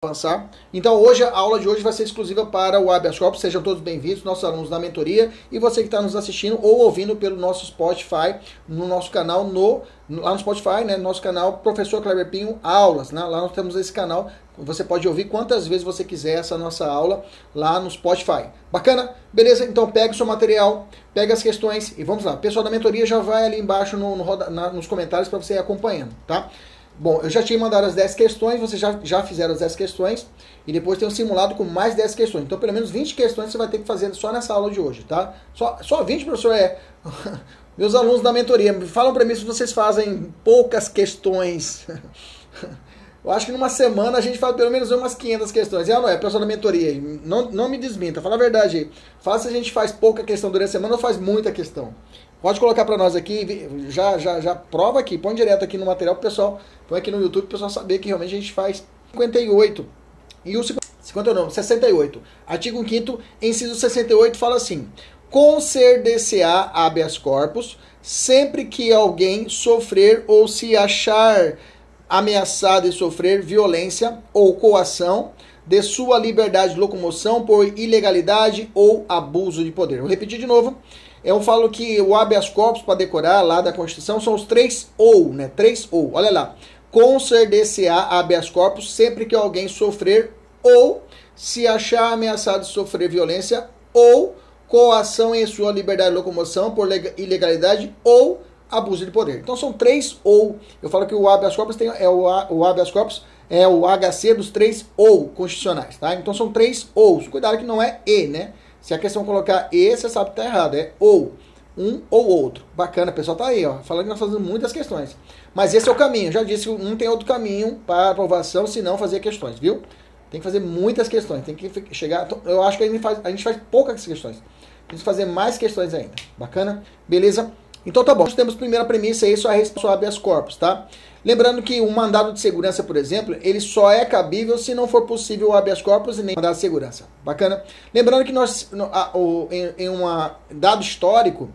avançar. Então hoje a aula de hoje vai ser exclusiva para o habeas corpus. Sejam todos bem-vindos, nossos alunos da mentoria e você que está nos assistindo ou ouvindo pelo nosso Spotify, no nosso canal no lá no Spotify, né, nosso canal Professor Kleber Pinho Aulas, né? Lá nós temos esse canal. Você pode ouvir quantas vezes você quiser essa nossa aula lá no Spotify. Bacana? Beleza? Então pega o seu material, pega as questões e vamos lá. O pessoal da mentoria já vai ali embaixo no, no na, nos comentários para você ir acompanhando, tá? Bom, eu já tinha mandado as 10 questões, vocês já, já fizeram as 10 questões, e depois tem um simulado com mais 10 questões. Então, pelo menos 20 questões você vai ter que fazer só nessa aula de hoje, tá? Só, só 20, professor, é. Meus alunos da mentoria, falam para mim se vocês fazem poucas questões. Eu acho que numa semana a gente faz pelo menos umas 500 questões. É ou não é, pessoal da mentoria? Não, não me desminta, fala a verdade aí. Fala se a gente faz pouca questão durante a semana ou faz muita questão. Pode colocar para nós aqui, já, já, já prova aqui, põe direto aqui no material pro pessoal, põe aqui no YouTube pro pessoal saber que realmente a gente faz 58. E o 50 não, 68. Artigo 5 inciso 68 fala assim: conceder-se-á habeas corpus sempre que alguém sofrer ou se achar ameaçado de sofrer violência ou coação de sua liberdade de locomoção por ilegalidade ou abuso de poder. Vou repetir de novo. Eu falo que o habeas corpus para decorar lá da Constituição são os três ou, né? Três ou. Olha lá. Conceder-se-á habeas corpus sempre que alguém sofrer ou se achar ameaçado de sofrer violência ou coação em sua liberdade de locomoção por ilegalidade ou abuso de poder. Então são três ou. Eu falo que o habeas corpus tem, é o, o habeas corpus é o HC dos três ou constitucionais, tá? Então são três ou. Cuidado que não é e, né? Se a questão colocar e, você sabe que tá errado. É ou. Um ou outro. Bacana, pessoal tá aí, ó. Falando que nós fazemos muitas questões. Mas esse é o caminho. Já disse que não tem outro caminho para aprovação se não fazer questões, viu? Tem que fazer muitas questões. Tem que chegar. Eu acho que a gente faz, a gente faz poucas questões. Tem que fazer mais questões ainda. Bacana? Beleza? Então tá bom. Nós temos a primeira premissa aí, só a resposta habeas corpus, tá? Lembrando que um mandado de segurança, por exemplo, ele só é cabível se não for possível o habeas corpus e nem mandado de segurança. Bacana? Lembrando que nós, em, um dado histórico,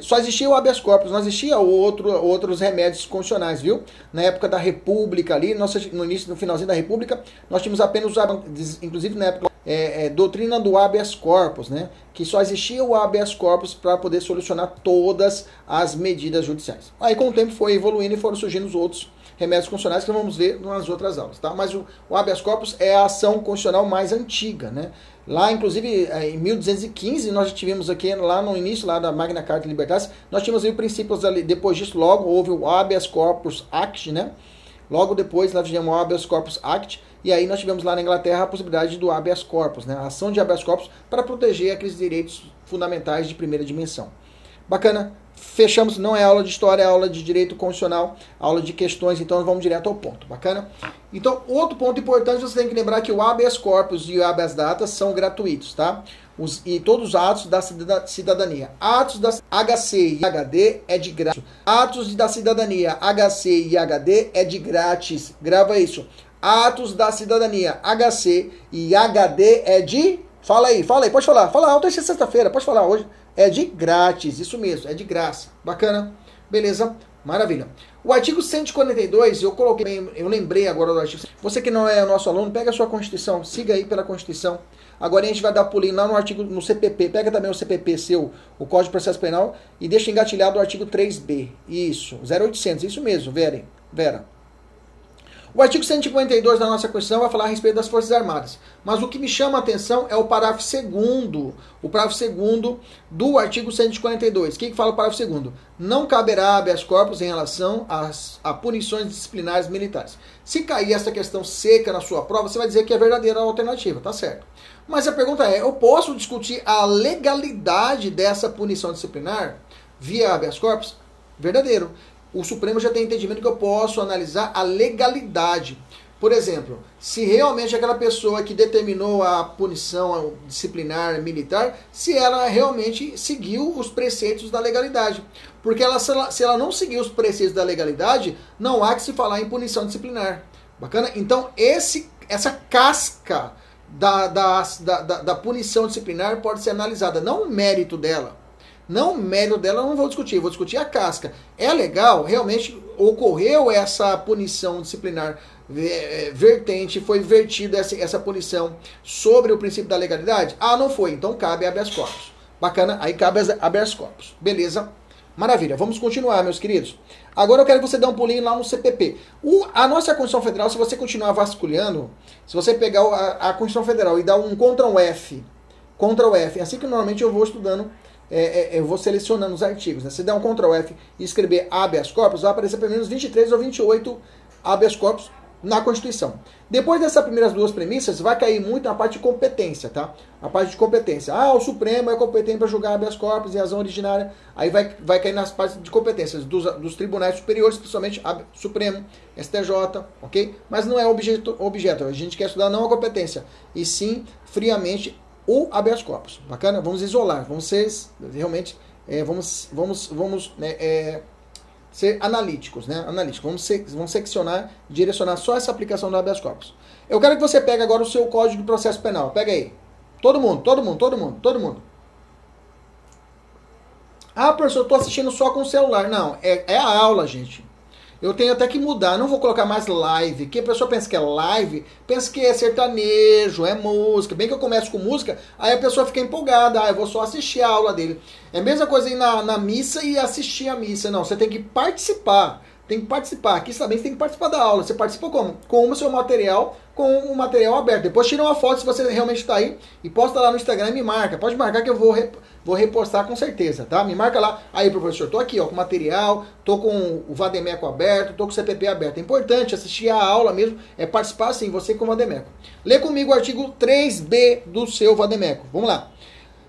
só existia o habeas corpus, não existia outro, outros remédios constitucionais, viu? Na época da República ali, no início, no finalzinho da República, nós tínhamos apenas, inclusive na época, é, é, doutrina do habeas corpus, né? Que só existia o habeas corpus para poder solucionar todas as medidas judiciais. Aí com o tempo foi evoluindo e foram surgindo os outros remédios constitucionais que vamos ver nas outras aulas, tá? Mas o, o habeas corpus é a ação constitucional mais antiga, né? Lá, inclusive, é, em 1215, nós tivemos aqui, lá no início lá da Magna Carta Libertas, nós tínhamos aí princípios ali, depois disso, logo houve o Habeas Corpus Act, né? Logo depois nós tivemos o Habeas Corpus Act, e aí nós tivemos lá na Inglaterra a possibilidade do habeas corpus, né? a ação de habeas corpus para proteger aqueles direitos fundamentais de primeira dimensão. Bacana? Fechamos, não é aula de história, é aula de direito constitucional, aula de questões, então vamos direto ao ponto. Bacana? Então, outro ponto importante, você tem que lembrar que o habeas corpus e o habeas data são gratuitos, tá? Os, e todos os atos da cidadania. Atos da HC e HD é de grátis. Atos da cidadania HC e HD é de grátis. Grava isso. Atos da cidadania HC e HD é de. Fala aí, fala aí, pode falar. Fala alto, é sexta-feira, pode falar hoje. É de grátis, isso mesmo, é de graça. Bacana? Beleza? Maravilha. O artigo 142, eu coloquei, eu lembrei agora do artigo. Você que não é nosso aluno, pega a sua Constituição, siga aí pela Constituição. Agora a gente vai dar pulinho lá no artigo, no CPP, pega também o CPP seu, o Código de Processo Penal, e deixa engatilhado o artigo 3B. Isso, 0800, isso mesmo, Vera. Vera. O artigo 152 da nossa Constituição vai falar a respeito das Forças Armadas. Mas o que me chama a atenção é o parágrafo 2 o parágrafo 2 do artigo 142. O que, que fala o parágrafo 2 Não caberá habeas corpus em relação às, a punições disciplinares militares. Se cair essa questão seca na sua prova, você vai dizer que é verdadeira a alternativa, tá certo. Mas a pergunta é, eu posso discutir a legalidade dessa punição disciplinar via habeas corpus? Verdadeiro o Supremo já tem entendimento que eu posso analisar a legalidade. Por exemplo, se realmente aquela pessoa que determinou a punição disciplinar militar, se ela realmente seguiu os preceitos da legalidade. Porque ela, se, ela, se ela não seguiu os preceitos da legalidade, não há que se falar em punição disciplinar. Bacana? Então, esse, essa casca da, da, da, da, punição disciplinar pode ser analisada, não o mérito dela. Não o mérito dela, eu não vou discutir, vou discutir a casca. É legal, realmente ocorreu essa punição disciplinar é, vertente, foi vertida essa, essa punição sobre o princípio da legalidade? Ah, não foi. Então cabe habeas corpus. Bacana? Aí cabe habeas corpus. Beleza? Maravilha. Vamos continuar, meus queridos. Agora eu quero que você dê um pulinho lá no CPP. O, a nossa Constituição Federal, se você continuar vasculhando, se você pegar a, a Constituição Federal e dar um Ctrl F, Ctrl F, assim que normalmente eu vou estudando, é, é, eu vou selecionando os artigos. Né? Se der um Ctrl F e escrever habeas corpus, vai aparecer pelo menos 23 ou 28 habeas corpus na Constituição. Depois dessas primeiras duas premissas, vai cair muito na parte de competência, tá? A parte de competência. Ah, o Supremo é competente para julgar habeas corpus e razão originária. Aí vai, vai cair nas partes de competências dos, dos tribunais superiores, principalmente Supremo, STJ, ok? Mas não é objeto, objeto. A gente quer estudar não a competência, e sim, friamente, o habeas corpus. Bacana? Vamos isolar, vamos ser realmente, é, vamos, vamos, vamos né, é, ser analíticos, né? Analíticos. Vamos, se, vamos seccionar, direcionar só essa aplicação do habeas corpus. Eu quero que você pegue agora o seu código de processo penal. Pega aí. Todo mundo, todo mundo, todo mundo, todo mundo. Ah, professor, eu estou assistindo só com o celular. Não, é, é a aula, gente. Eu tenho até que mudar, não vou colocar mais live, que a pessoa pensa que é live, pensa que é sertanejo, é música. Bem que eu começo com música, aí a pessoa fica empolgada, ah, eu vou só assistir a aula dele. É a mesma coisa ir na, na missa e assistir a missa. Não, você tem que participar tem que participar. Aqui também você tem que participar da aula. Você participa como? Com o seu material, com o material aberto. Depois tira uma foto se você realmente está aí e posta lá no Instagram e me marca. Pode marcar que eu vou, rep vou repostar com certeza, tá? Me marca lá. Aí, professor, tô aqui, ó, com material, tô com o Vademeco aberto, tô com o CPP aberto. É importante assistir a aula mesmo, é participar sim, você com o Vademeco. Lê comigo o artigo 3B do seu Vademeco. Vamos lá.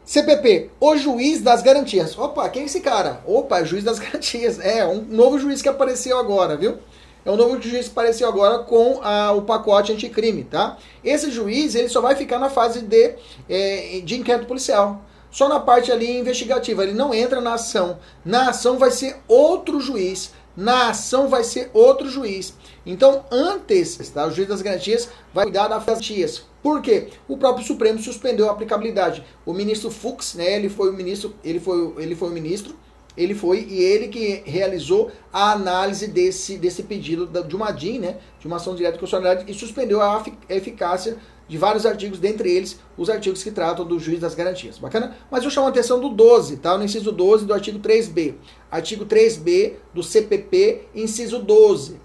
CPP, o juiz das garantias. Opa, quem é esse cara? Opa, juiz das garantias. É, um novo juiz que apareceu agora, viu? É um novo juiz que apareceu agora com a, o pacote anticrime, tá? Esse juiz, ele só vai ficar na fase de, é, de inquérito policial. Só na parte ali investigativa, ele não entra na ação. Na ação vai ser outro juiz. Na ação vai ser outro juiz. Então, antes, tá, o juiz das garantias vai cuidar das garantias. Por quê? O próprio Supremo suspendeu a aplicabilidade. O ministro Fux, né, ele foi o ministro, ele foi, ele foi o ministro, ele foi e ele que realizou a análise desse, desse pedido de uma DIN, né, de uma ação direta de constitucionalidade, e suspendeu a eficácia de vários artigos, dentre eles os artigos que tratam do juiz das garantias. Bacana? Mas eu chamo a atenção do 12, tá? No inciso 12 do artigo 3B. Artigo 3B do CPP, inciso 12.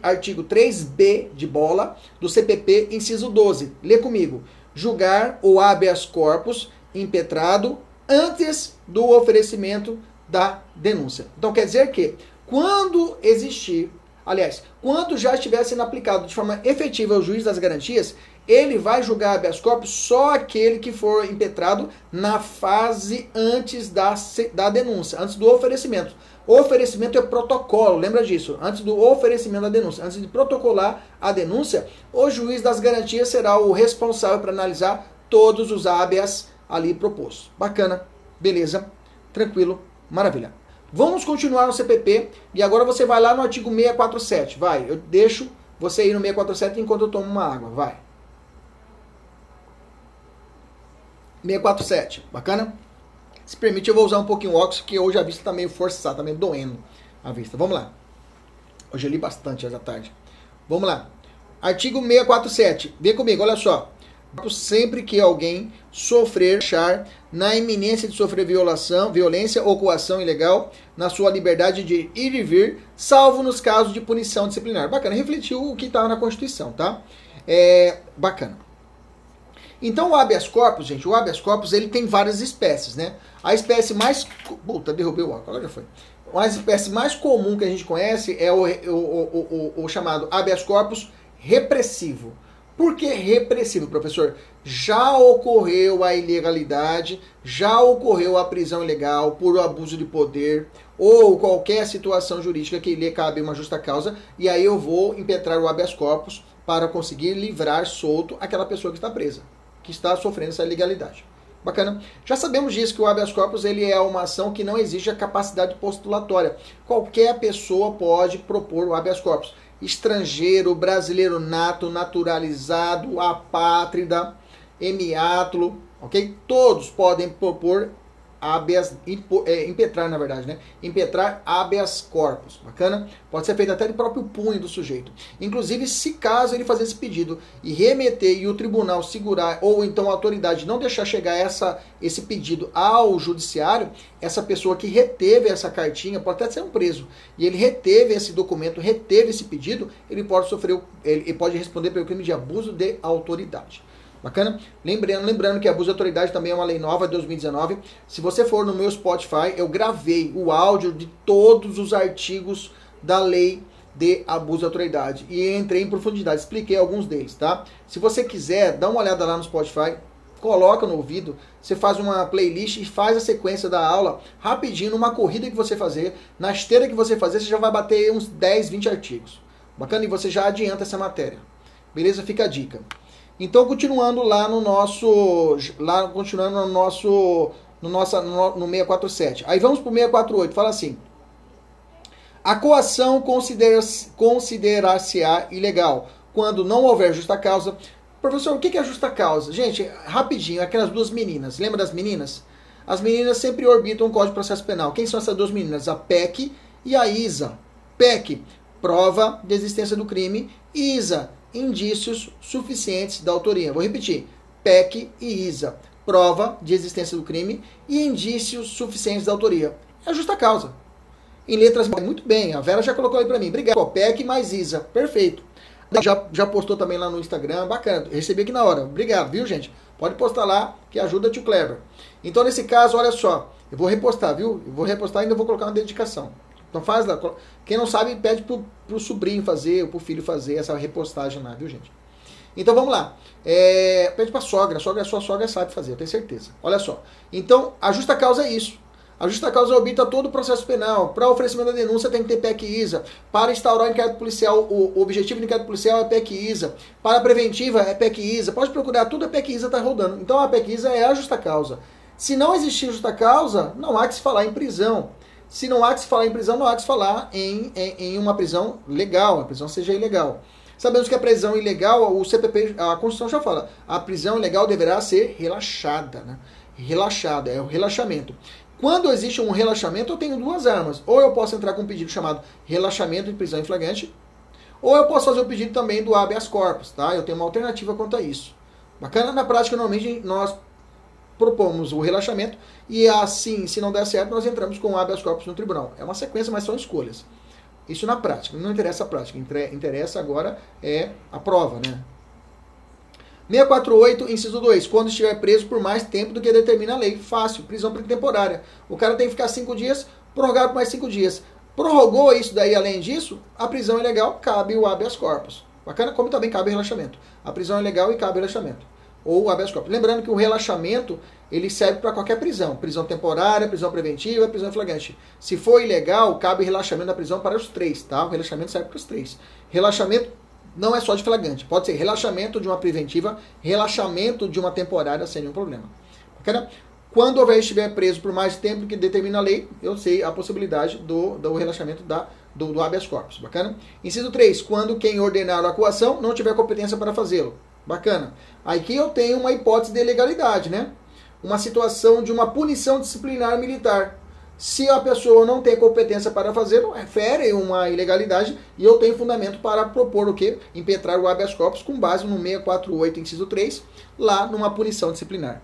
Artigo 3B de bola do CPP, inciso 12. Lê comigo. Julgar o habeas corpus impetrado antes do oferecimento da denúncia. Então quer dizer que quando existir, aliás, quando já estiver sendo aplicado de forma efetiva o juiz das garantias, ele vai julgar habeas corpus só aquele que for impetrado na fase antes da, da denúncia, antes do oferecimento. Oferecimento é protocolo, lembra disso? Antes do oferecimento da denúncia, antes de protocolar a denúncia, o juiz das garantias será o responsável para analisar todos os habeas ali propostos. Bacana, beleza, tranquilo, maravilha. Vamos continuar no CPP e agora você vai lá no artigo 647. Vai, eu deixo você ir no 647 enquanto eu tomo uma água. Vai. 647, bacana? Se permite, eu vou usar um pouquinho o óculos, que hoje a vista está meio forçada, está meio doendo a vista. Vamos lá. Hoje eu li bastante essa tarde. Vamos lá. Artigo 647. Vem comigo, olha só. Sempre que alguém sofrer, achar na iminência de sofrer violação, violência ou coação ilegal na sua liberdade de ir e vir, salvo nos casos de punição disciplinar. Bacana, refletiu o que estava na Constituição, tá? É, bacana. Então o habeas corpus, gente, o habeas corpus ele tem várias espécies, né? A espécie mais... Puta, derrubei o óculos, agora já foi. A espécie mais comum que a gente conhece é o, o, o, o chamado habeas corpus repressivo. Por que repressivo, professor? Já ocorreu a ilegalidade, já ocorreu a prisão ilegal por abuso de poder ou qualquer situação jurídica que lhe cabe uma justa causa, e aí eu vou impetrar o habeas corpus para conseguir livrar solto aquela pessoa que está presa que está sofrendo essa ilegalidade. Bacana. Já sabemos disso que o habeas corpus ele é uma ação que não exige a capacidade postulatória. Qualquer pessoa pode propor o habeas corpus. Estrangeiro, brasileiro nato, naturalizado, apátrida, emiátulo, ok? Todos podem propor habeas, é, impetrar na verdade, né? Impetrar habeas corpus, bacana? Pode ser feito até de próprio punho do sujeito. Inclusive, se caso ele fazer esse pedido e remeter e o tribunal segurar, ou então a autoridade não deixar chegar essa, esse pedido ao judiciário, essa pessoa que reteve essa cartinha, pode até ser um preso, e ele reteve esse documento, reteve esse pedido, ele pode sofrer, ele pode responder pelo crime de abuso de autoridade. Bacana? Lembrando, lembrando que abuso de autoridade também é uma lei nova de 2019. Se você for no meu Spotify, eu gravei o áudio de todos os artigos da lei de abuso de autoridade e entrei em profundidade, expliquei alguns deles, tá? Se você quiser, dá uma olhada lá no Spotify, coloca no ouvido, você faz uma playlist e faz a sequência da aula rapidinho, numa corrida que você fazer, na esteira que você fazer, você já vai bater uns 10, 20 artigos. Bacana? E você já adianta essa matéria. Beleza? Fica a dica. Então, continuando lá no nosso. Lá, continuando no nosso. No, nossa, no, no 647. Aí vamos para o 648. Fala assim. A coação considerar-se-á ilegal quando não houver justa causa. Professor, o que é justa causa? Gente, rapidinho, aquelas duas meninas. Lembra das meninas? As meninas sempre orbitam o Código de Processo Penal. Quem são essas duas meninas? A PEC e a ISA. PEC, prova de existência do crime. ISA, indícios suficientes da autoria. Vou repetir: PEC e ISA, prova de existência do crime e indícios suficientes da autoria. É justa causa. Em letras muito bem, a Vera já colocou aí para mim. Obrigado. PEC mais ISA, perfeito. Já, já postou também lá no Instagram, bacana. Recebi aqui na hora. Obrigado, viu, gente? Pode postar lá, que ajuda tio Clever. Então, nesse caso, olha só. Eu vou repostar, viu? Eu vou repostar e ainda vou colocar uma dedicação. Então faz lá. Quem não sabe, pede pro, pro sobrinho fazer, ou pro filho fazer essa repostagem lá, viu, gente? Então vamos lá. É, pede pra sogra. A sogra, sua sogra sabe fazer, eu tenho certeza. Olha só. Então, a justa causa é isso. A justa causa obita todo o processo penal. Para oferecimento da denúncia tem que ter PEC ISA. Para instaurar o inquérito policial, o, objetivo do inquérito policial é PEC ISA. Para a preventiva é PEC ISA. Pode procurar, tudo é PEC ISA tá rodando. Então a PEC ISA é a justa causa. Se não existir justa causa, não há que se falar em prisão. Se não há que se falar em prisão, não há que se falar em, em, em uma prisão legal, a prisão seja ilegal. Sabemos que a prisão ilegal, o CPP, a Constituição já fala, a prisão ilegal deverá ser relaxada, né? Relaxada, é o relaxamento. Quando existe um relaxamento, eu tenho duas armas. Ou eu posso entrar com um pedido chamado relaxamento de prisão em flagrante, ou eu posso fazer o pedido também do habeas corpus, tá? Eu tenho uma alternativa quanto a isso. Bacana? Na prática, normalmente, nós propomos o relaxamento e assim, se não der certo, nós entramos com o habeas corpus no tribunal. É uma sequência, mas são escolhas. Isso na prática, não interessa a prática, interessa agora é a prova, né? 648, inciso 2. Quando estiver preso por mais tempo do que determina a lei. Fácil, prisão temporária. O cara tem que ficar cinco dias, prorrogar por mais cinco dias. Prorrogou isso daí, além disso, a prisão é legal, cabe o habeas corpus. Bacana? Como também cabe relaxamento. A prisão é legal e cabe o relaxamento ou habeas corpus. Lembrando que o relaxamento ele serve para qualquer prisão, prisão temporária, prisão preventiva, prisão flagrante. Se for ilegal, cabe relaxamento da prisão para os três, tá? O relaxamento serve para os três. Relaxamento não é só de flagrante, pode ser relaxamento de uma preventiva, relaxamento de uma temporária sem nenhum problema. Bacana? Quando houver estiver preso por mais tempo que determina a lei, eu sei a possibilidade do, do relaxamento da, do, do habeas corpus. Bacana? Inciso 3. Quando quem ordenar a coação não tiver competência para fazê-lo. Bacana. Aqui eu tenho uma hipótese de legalidade, né? Uma situação de uma punição disciplinar militar. Se a pessoa não tem competência para fazer, refere uma ilegalidade e eu tenho fundamento para propor o quê? Impetrar o habeas corpus com base no 648, inciso 3, lá numa punição disciplinar.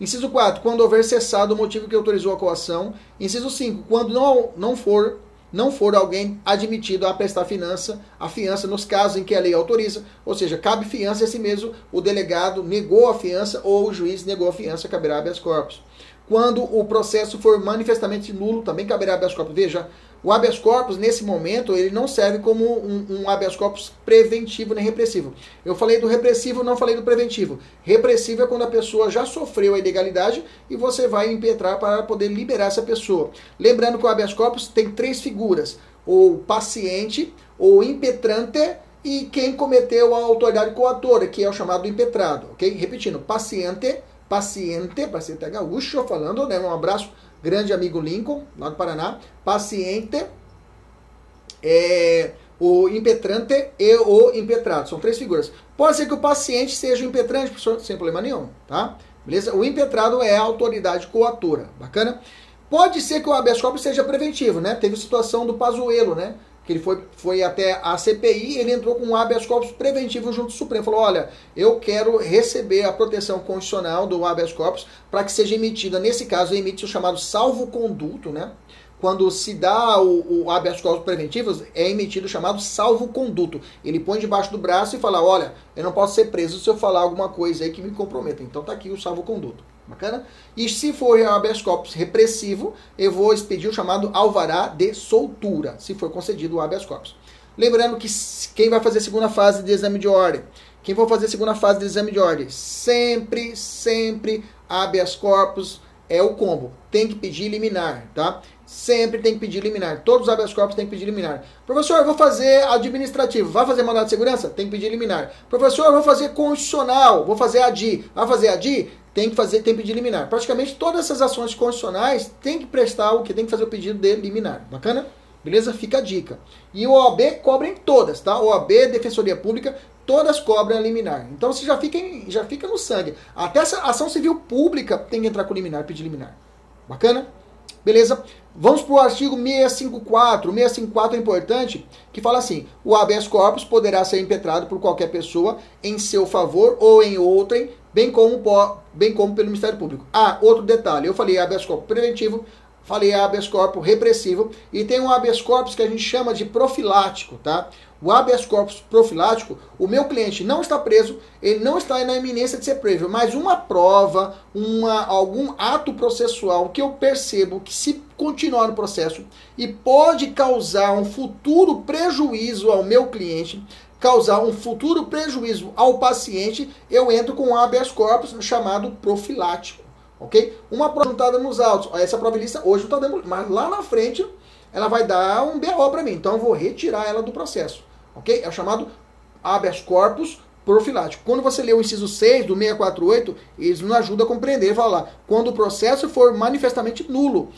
Inciso 4, quando houver cessado o motivo que autorizou a coação. Inciso 5, quando não, não for não for alguém admitido a prestar fiança, a fiança nos casos em que a lei autoriza, ou seja, cabe fiança e assim mesmo o delegado negou a fiança ou o juiz negou a fiança, caberá habeas corpus. Quando o processo for manifestamente nulo, também caberá habeas corpus. Veja, o habeas corpus, nesse momento, ele não serve como um, um, habeas corpus preventivo nem repressivo. Eu falei do repressivo, não falei do preventivo. Repressivo é quando a pessoa já sofreu a ilegalidade e você vai impetrar para poder liberar essa pessoa. Lembrando que o habeas corpus tem três figuras: o paciente, o impetrante e quem cometeu a autoridade coatora, que é o chamado impetrado. Ok? Repetindo: paciente, paciente, paciente é gaúcho, falando, né? Um abraço grande amigo Lincoln, lá do Paraná, paciente, é, o impetrante e o impetrado. São três figuras. Pode ser que o paciente seja o impetrante, professor, sem problema nenhum, tá? Beleza? O impetrado é a autoridade coatora. Bacana? Pode ser que o habeas corpus seja preventivo, né? Teve a situação do Pazuello, né? Que ele foi, foi até a CPI, ele entrou com um habeas corpus preventivo junto ao Supremo. Falou: olha, eu quero receber a proteção constitucional do habeas corpus para que seja emitida, nesse caso, emite o chamado salvo-conduto, né? quando se dá o, o habeas corpus preventivos, é emitido o chamado salvo-conduto. Ele põe debaixo do braço e fala, olha, eu não posso ser preso se eu falar alguma coisa aí que me comprometa. Então tá aqui o salvo-conduto. Bacana? E se for habeas corpus repressivo, eu vou expedir o chamado alvará de soltura, se for concedido o habeas corpus. Lembrando que quem vai fazer a segunda fase de exame de ordem, quem for fazer a segunda fase de exame de ordem, sempre, sempre habeas corpus é o combo. Tem que pedir liminar, tá? Sempre tem que pedir liminar. Todos os habeas corpus têm que pedir liminar. Professor, eu vou fazer administrativo. Vai fazer mandado de segurança? Tem que pedir liminar. Professor, eu vou fazer constitucional. Vou fazer ADI. Vai fazer ADI? Tem que fazer, tem que pedir liminar. Praticamente todas essas ações constitucionais tem que prestar o que tem que fazer o pedido de liminar. Bacana? Beleza? Fica a dica. E o OAB cobra em todas, tá? OAB, Defensoria Pública, todas cobram a liminar. Então você já fica, em, já fica no sangue. Até essa ação civil pública tem que entrar com liminar, pedir liminar. Bacana? Beleza? Vamos para o artigo 654. O 654 é importante, que fala assim: o habeas corpus poderá ser impetrado por qualquer pessoa em seu favor ou em outrem, bem como, bem como pelo Ministério Público. Ah, outro detalhe: eu falei habeas corpus preventivo, falei habeas corpus repressivo e tem um habeas corpus que a gente chama de profilático, tá? O habeas corpus profilático, o meu cliente não está preso, ele não está na iminência de ser preso, mas uma prova, uma, algum ato processual que eu percebo que se continuar no processo e pode causar um futuro prejuízo ao meu cliente, causar um futuro prejuízo ao paciente, eu entro com um habeas corpus chamado profilático, ok? Uma prova nos autos, essa prova lista hoje não está dando, mas lá na frente ela vai dar um BO para mim, então eu vou retirar ela do processo ok? É o chamado habeas corpus profilático. Quando você lê o inciso 6 do 648, eles nos ajudam a compreender. Fala lá, quando o processo for manifestamente nulo.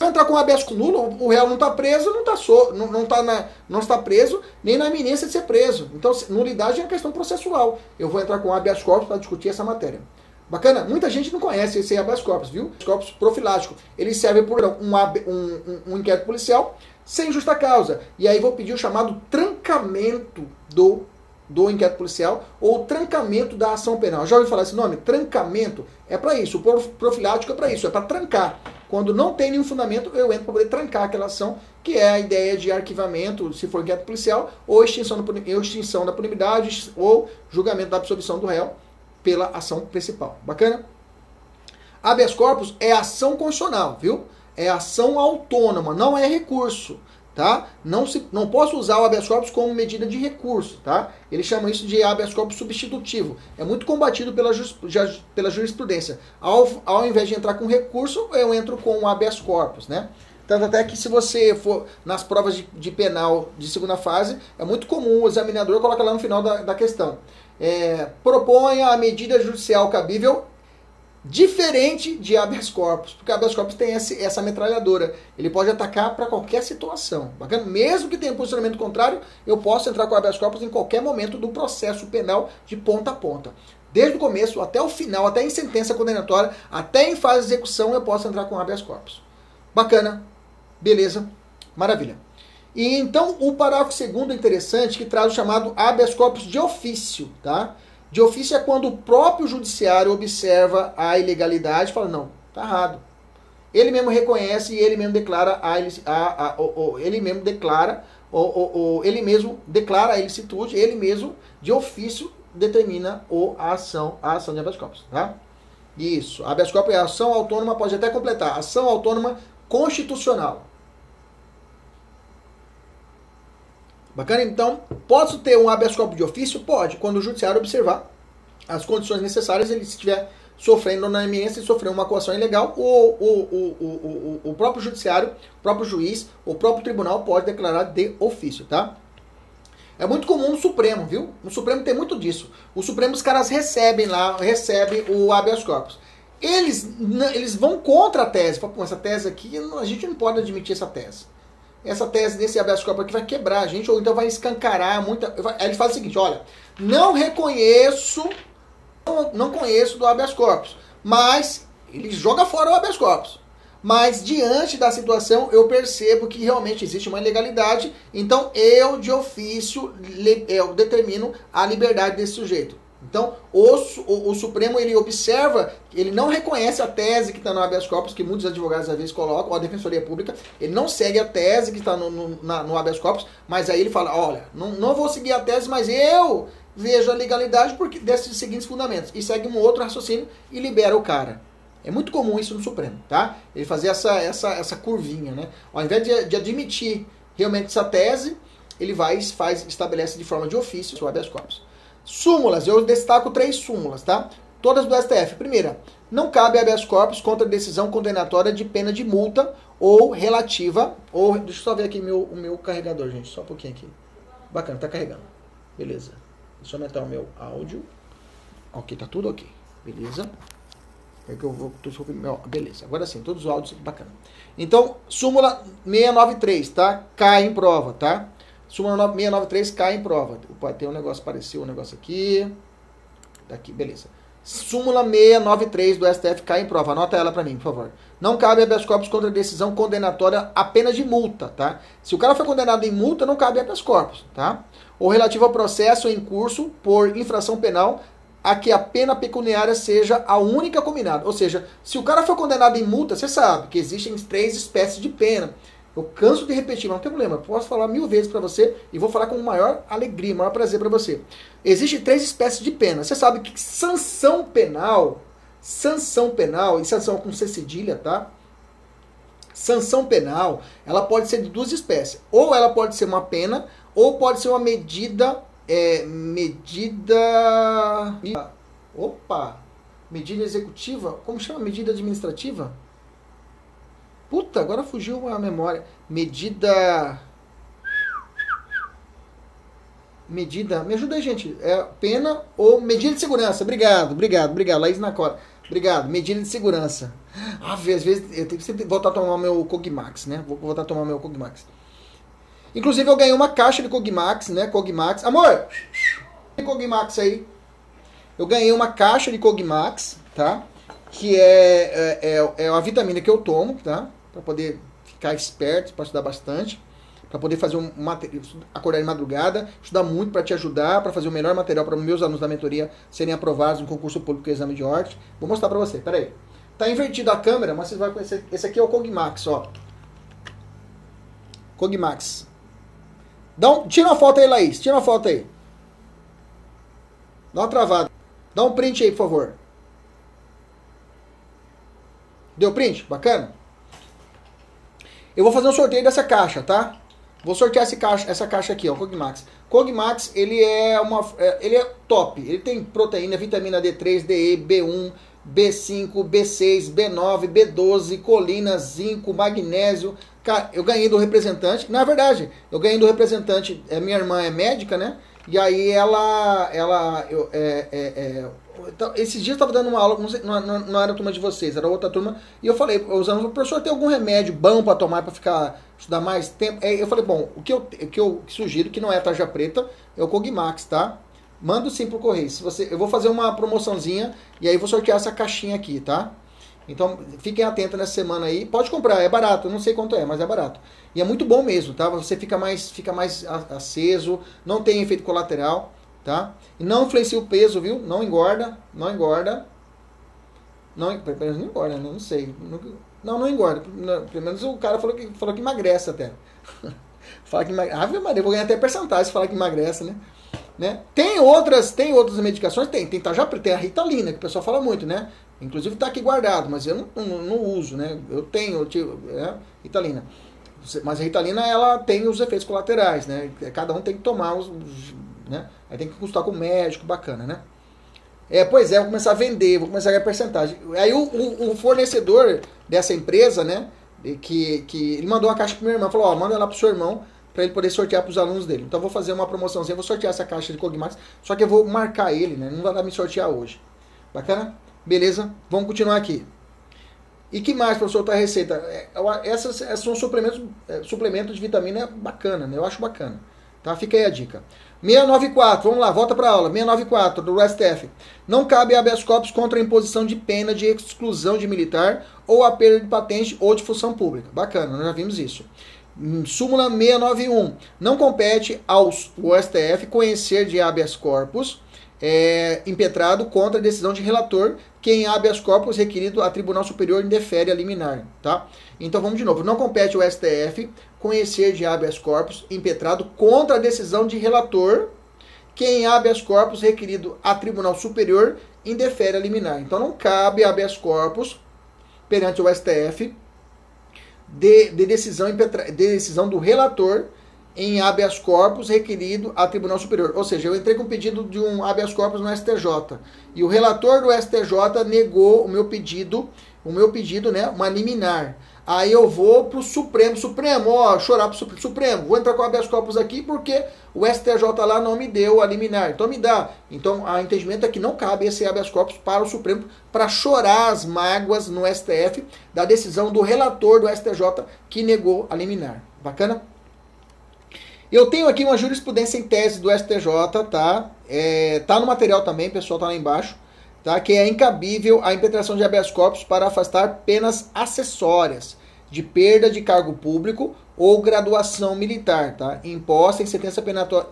Se entrar com habeas nulo, o réu não está preso, não está so, não, não, tá na, não está preso, nem na iminência de ser preso. Então, nulidade é uma questão processual. Eu vou entrar com habeas corpus para discutir essa matéria. Bacana? Muita gente não conhece esse habeas corpus, viu? Corpus profilático. Ele serve por um, um, um, um inquérito policial sem justa causa. E aí vou pedir o chamado trancamento do, do inquérito policial ou trancamento da ação penal. Já ouviu falar esse nome? Trancamento é para isso. O profilático é para isso, é para trancar. Quando não tem nenhum fundamento, eu entro para poder trancar aquela ação, que é a ideia de arquivamento, se for inquérito policial, ou extinção, do, extinção da punibilidade, ou julgamento da absolvição do réu pela ação principal. Bacana? Habeas corpus é ação constitucional, viu? é ação autônoma, não é recurso, tá? Não, se, não posso usar o habeas corpus como medida de recurso, tá? Eles chamam isso de habeas corpus substitutivo. É muito combatido pela, just, pela jurisprudência. Ao, ao invés de entrar com recurso, eu entro com o habeas corpus, né? Tanto até que se você for nas provas de, de penal de segunda fase, é muito comum o examinador colocar lá no final da, da questão. É, proponha a medida judicial cabível Diferente de habeas corpus, porque habeas corpus tem esse, essa metralhadora. Ele pode atacar para qualquer situação. Bacana? Mesmo que tenha posicionamento contrário, eu posso entrar com habeas corpus em qualquer momento do processo penal de ponta a ponta. Desde o começo até o final, até em sentença condenatória, até em fase de execução, eu posso entrar com habeas corpus. Bacana? Beleza? Maravilha. E então o parágrafo segundo é interessante que traz o chamado habeas corpus de ofício, tá? De ofício é quando o próprio judiciário observa a ilegalidade e fala, não, tá errado. Ele mesmo reconhece e ele mesmo declara a, a, a, a ele mesmo declara ou, ele mesmo declara a ilicitude, ele mesmo de ofício determina o, a ação, a ação de habeas corpus, tá? Isso. Habeas corpus é ação autônoma, pode até completar, ação autônoma constitucional. Bacana? Então, posso ter um habeas corpus de ofício? Pode, quando o judiciário observar as condições necessárias, ele estiver sofrendo na eminência e sofrer uma coação ilegal, o, o, o, o, o próprio judiciário, o próprio juiz, o próprio tribunal pode declarar de ofício, tá? É muito comum no Supremo, viu? No Supremo tem muito disso. O Supremo, os caras recebem lá, recebem o habeas corpus. Eles, eles vão contra a tese. Falam, essa tese aqui, a gente não pode admitir essa tese essa tese desse habeas corpus aqui vai quebrar a gente, ou então vai escancarar muita. Aí ele fala o seguinte: olha, não reconheço, não, não conheço do habeas corpus, Mas ele joga fora o habeas corpus. Mas diante da situação, eu percebo que realmente existe uma ilegalidade, então eu de ofício eu determino a liberdade desse sujeito. Então, o, o, o, Supremo ele observa, ele não reconhece a tese que está no habeas corpus, que muitos advogados às vezes colocam, ou a Defensoria Pública, ele não segue a tese que está no, no, no habeas corpus, mas aí ele fala, olha, não, não vou seguir a tese, mas eu vejo a legalidade porque desses seguintes fundamentos. E segue um outro raciocínio e libera o cara. É muito comum isso no Supremo, tá? Ele fazer essa, essa, essa curvinha, né? Ao invés de, de admitir realmente essa tese, ele vai faz estabelece de forma de ofício o habeas corpus. Súmulas, eu destaco três súmulas, tá? Todas do STF. Primeira, não cabe habeas corpus contra decisão condenatória de pena de multa ou relativa, ou deixa eu só ver aqui meu, o meu carregador, gente, só um pouquinho aqui. Bacana, tá carregando. Beleza. Deixa eu aumentar o meu áudio. Ok, tá tudo ok. Beleza. É que eu vou. Beleza, agora sim, todos os áudios bacana. Então, súmula 693, tá? Cai em prova, tá? Súmula 693 cai em prova. Opa, tem um negócio, apareceu um negócio aqui. Daqui, beleza. Súmula 693 do STF cai em prova. Anota ela para mim, por favor. Não cabe habeas corpus contra decisão condenatória apenas de multa, tá? Se o cara foi condenado em multa, não cabe habeas corpus, tá? Ou relativo ao processo em curso por infração penal a que a pena pecuniária seja a única combinada. Ou seja, se o cara for condenado em multa, você sabe que existem três espécies de pena. Eu canso de repetir, mas não tem problema. Eu posso falar mil vezes para você e vou falar com maior alegria, maior prazer para você. Existem três espécies de pena. Você sabe que sanção penal, sanção penal, e sanção com C cedilha, tá? Sanção penal, ela pode ser de duas espécies. Ou ela pode ser uma pena, ou pode ser uma medida é, medida. Opa! Medida executiva? Como chama? Medida administrativa? Puta, agora fugiu a memória. Medida. Medida. Me ajuda aí, gente. É pena ou medida de segurança? Obrigado, obrigado, obrigado. Laís Nacora. Obrigado. Medida de segurança. Ah, às vezes eu tenho que voltar a tomar meu Cogmax, né? Vou voltar a tomar meu Cogmax. Inclusive eu ganhei uma caixa de Cogmax, né? Cogmax. Amor! Cogmax aí. Eu ganhei uma caixa de Cogmax, tá? Que é, é, é, é uma vitamina que eu tomo, tá? Pra poder ficar esperto, pra estudar bastante. Pra poder fazer um material, acordar de madrugada, estudar muito para te ajudar, para fazer o melhor material para meus alunos da mentoria serem aprovados no concurso público e exame de ordem. Vou mostrar para você, peraí. Tá invertido a câmera, mas vocês vão conhecer. Esse aqui é o Cogmax, ó. Cogmax. Dá um, tira uma foto aí, Laís. Tira uma foto aí. Dá uma travada. Dá um print aí, por favor. Deu print? Bacana? Eu vou fazer um sorteio dessa caixa, tá? Vou sortear essa caixa, essa caixa aqui, ó, Cogmax. Cogmax, ele é uma é, ele é top. Ele tem proteína, vitamina D3, DE, B1, B5, B6, B9, B12, colina, zinco, magnésio, eu ganhei do representante. Na verdade, eu ganhei do representante. É, minha irmã é médica, né? E aí ela. ela eu, é, é, é, então, esses dias eu estava dando uma aula, não, sei, não, não, era a turma de vocês, era outra turma, e eu falei, usando, professor, tem algum remédio bom para tomar para ficar estudar mais tempo? Aí eu falei, bom, o que eu, o que eu sugiro, que não é tarja preta, é o Cogmax, tá? Manda sim pro correio. Se você, eu vou fazer uma promoçãozinha e aí vou sortear essa caixinha aqui, tá? Então, fiquem atentos nessa semana aí. Pode comprar, é barato, não sei quanto é, mas é barato. E é muito bom mesmo, tá? Você fica mais, fica mais aceso, não tem efeito colateral, tá? E não influencia o peso, viu? Não engorda, não engorda. Não, pelo menos não engorda, né? não sei. Não, não engorda. Pelo menos o cara falou que, falou que emagrece até. Fala que emagrece. Ave Maria, vou ganhar até percentagem se falar que emagrece, né? né? Tem outras, tem outras medicações, tem, tem, já, tem a Ritalina, que o pessoal fala muito, né? Inclusive está aqui guardado, mas eu não, não, não, uso, né? Eu tenho eu tive, é, Ritalina. Mas a Ritalina, ela tem os efeitos colaterais, né? Cada um tem que tomar os, né? Aí tem que consultar com o médico, bacana, né? É, pois é, vou começar a vender, vou começar a ganhar porcentagem. Aí o, o, o, fornecedor dessa empresa, né? Que, que ele mandou uma caixa pro meu irmão, falou, ó, manda lá pro seu irmão para ele poder sortear para os alunos dele. Então eu vou fazer uma promoçãozinha, vou sortear essa caixa de Cogmax, só que eu vou marcar ele, né? Não vai dar me sortear hoje. Bacana? Beleza? Vamos continuar aqui. E que mais, professor, tá a receita? É, essas, essas são suplementos, é, suplementos de vitamina bacana, né? Eu acho bacana. Tá? Fica aí a dica. 694, vamos lá, volta para a aula. 694 do STF. Não cabe habeas corpus contra a imposição de pena de exclusão de militar ou a perda de patente ou de função pública. Bacana, nós já vimos isso. Hum, súmula 691. Não compete ao STF conhecer de habeas corpus é, impetrado contra a decisão de relator que em habeas corpus requerido a Tribunal Superior indefere a liminar, tá? Então vamos de novo. Não compete ao STF conhecer de habeas corpus impetrado contra a decisão de relator que em habeas corpus requerido a Tribunal Superior indefere a liminar. Então não cabe habeas corpus perante o STF de, de decisão, de decisão do relator em habeas corpus requerido a Tribunal Superior. Ou seja, eu entrei com um pedido de um habeas corpus no STJ e o relator do STJ negou o meu pedido, o meu pedido, né, uma liminar. Aí eu vou pro Supremo, Supremo, ó, chorar pro Supremo, vou entrar com habeas corpus aqui porque o STJ lá não me deu a liminar, então me dá. Então, o entendimento é que não cabe esse habeas corpus para o Supremo para chorar as mágoas no STF da decisão do relator do STJ que negou a liminar. Bacana? Eu tenho aqui uma jurisprudência em tese do STJ, tá? É, tá no material também, pessoal, tá lá embaixo, tá? Que é incabível a impetração de habeas corpus para afastar penas acessórias de perda de cargo público ou graduação militar, tá? Imposta em sentença,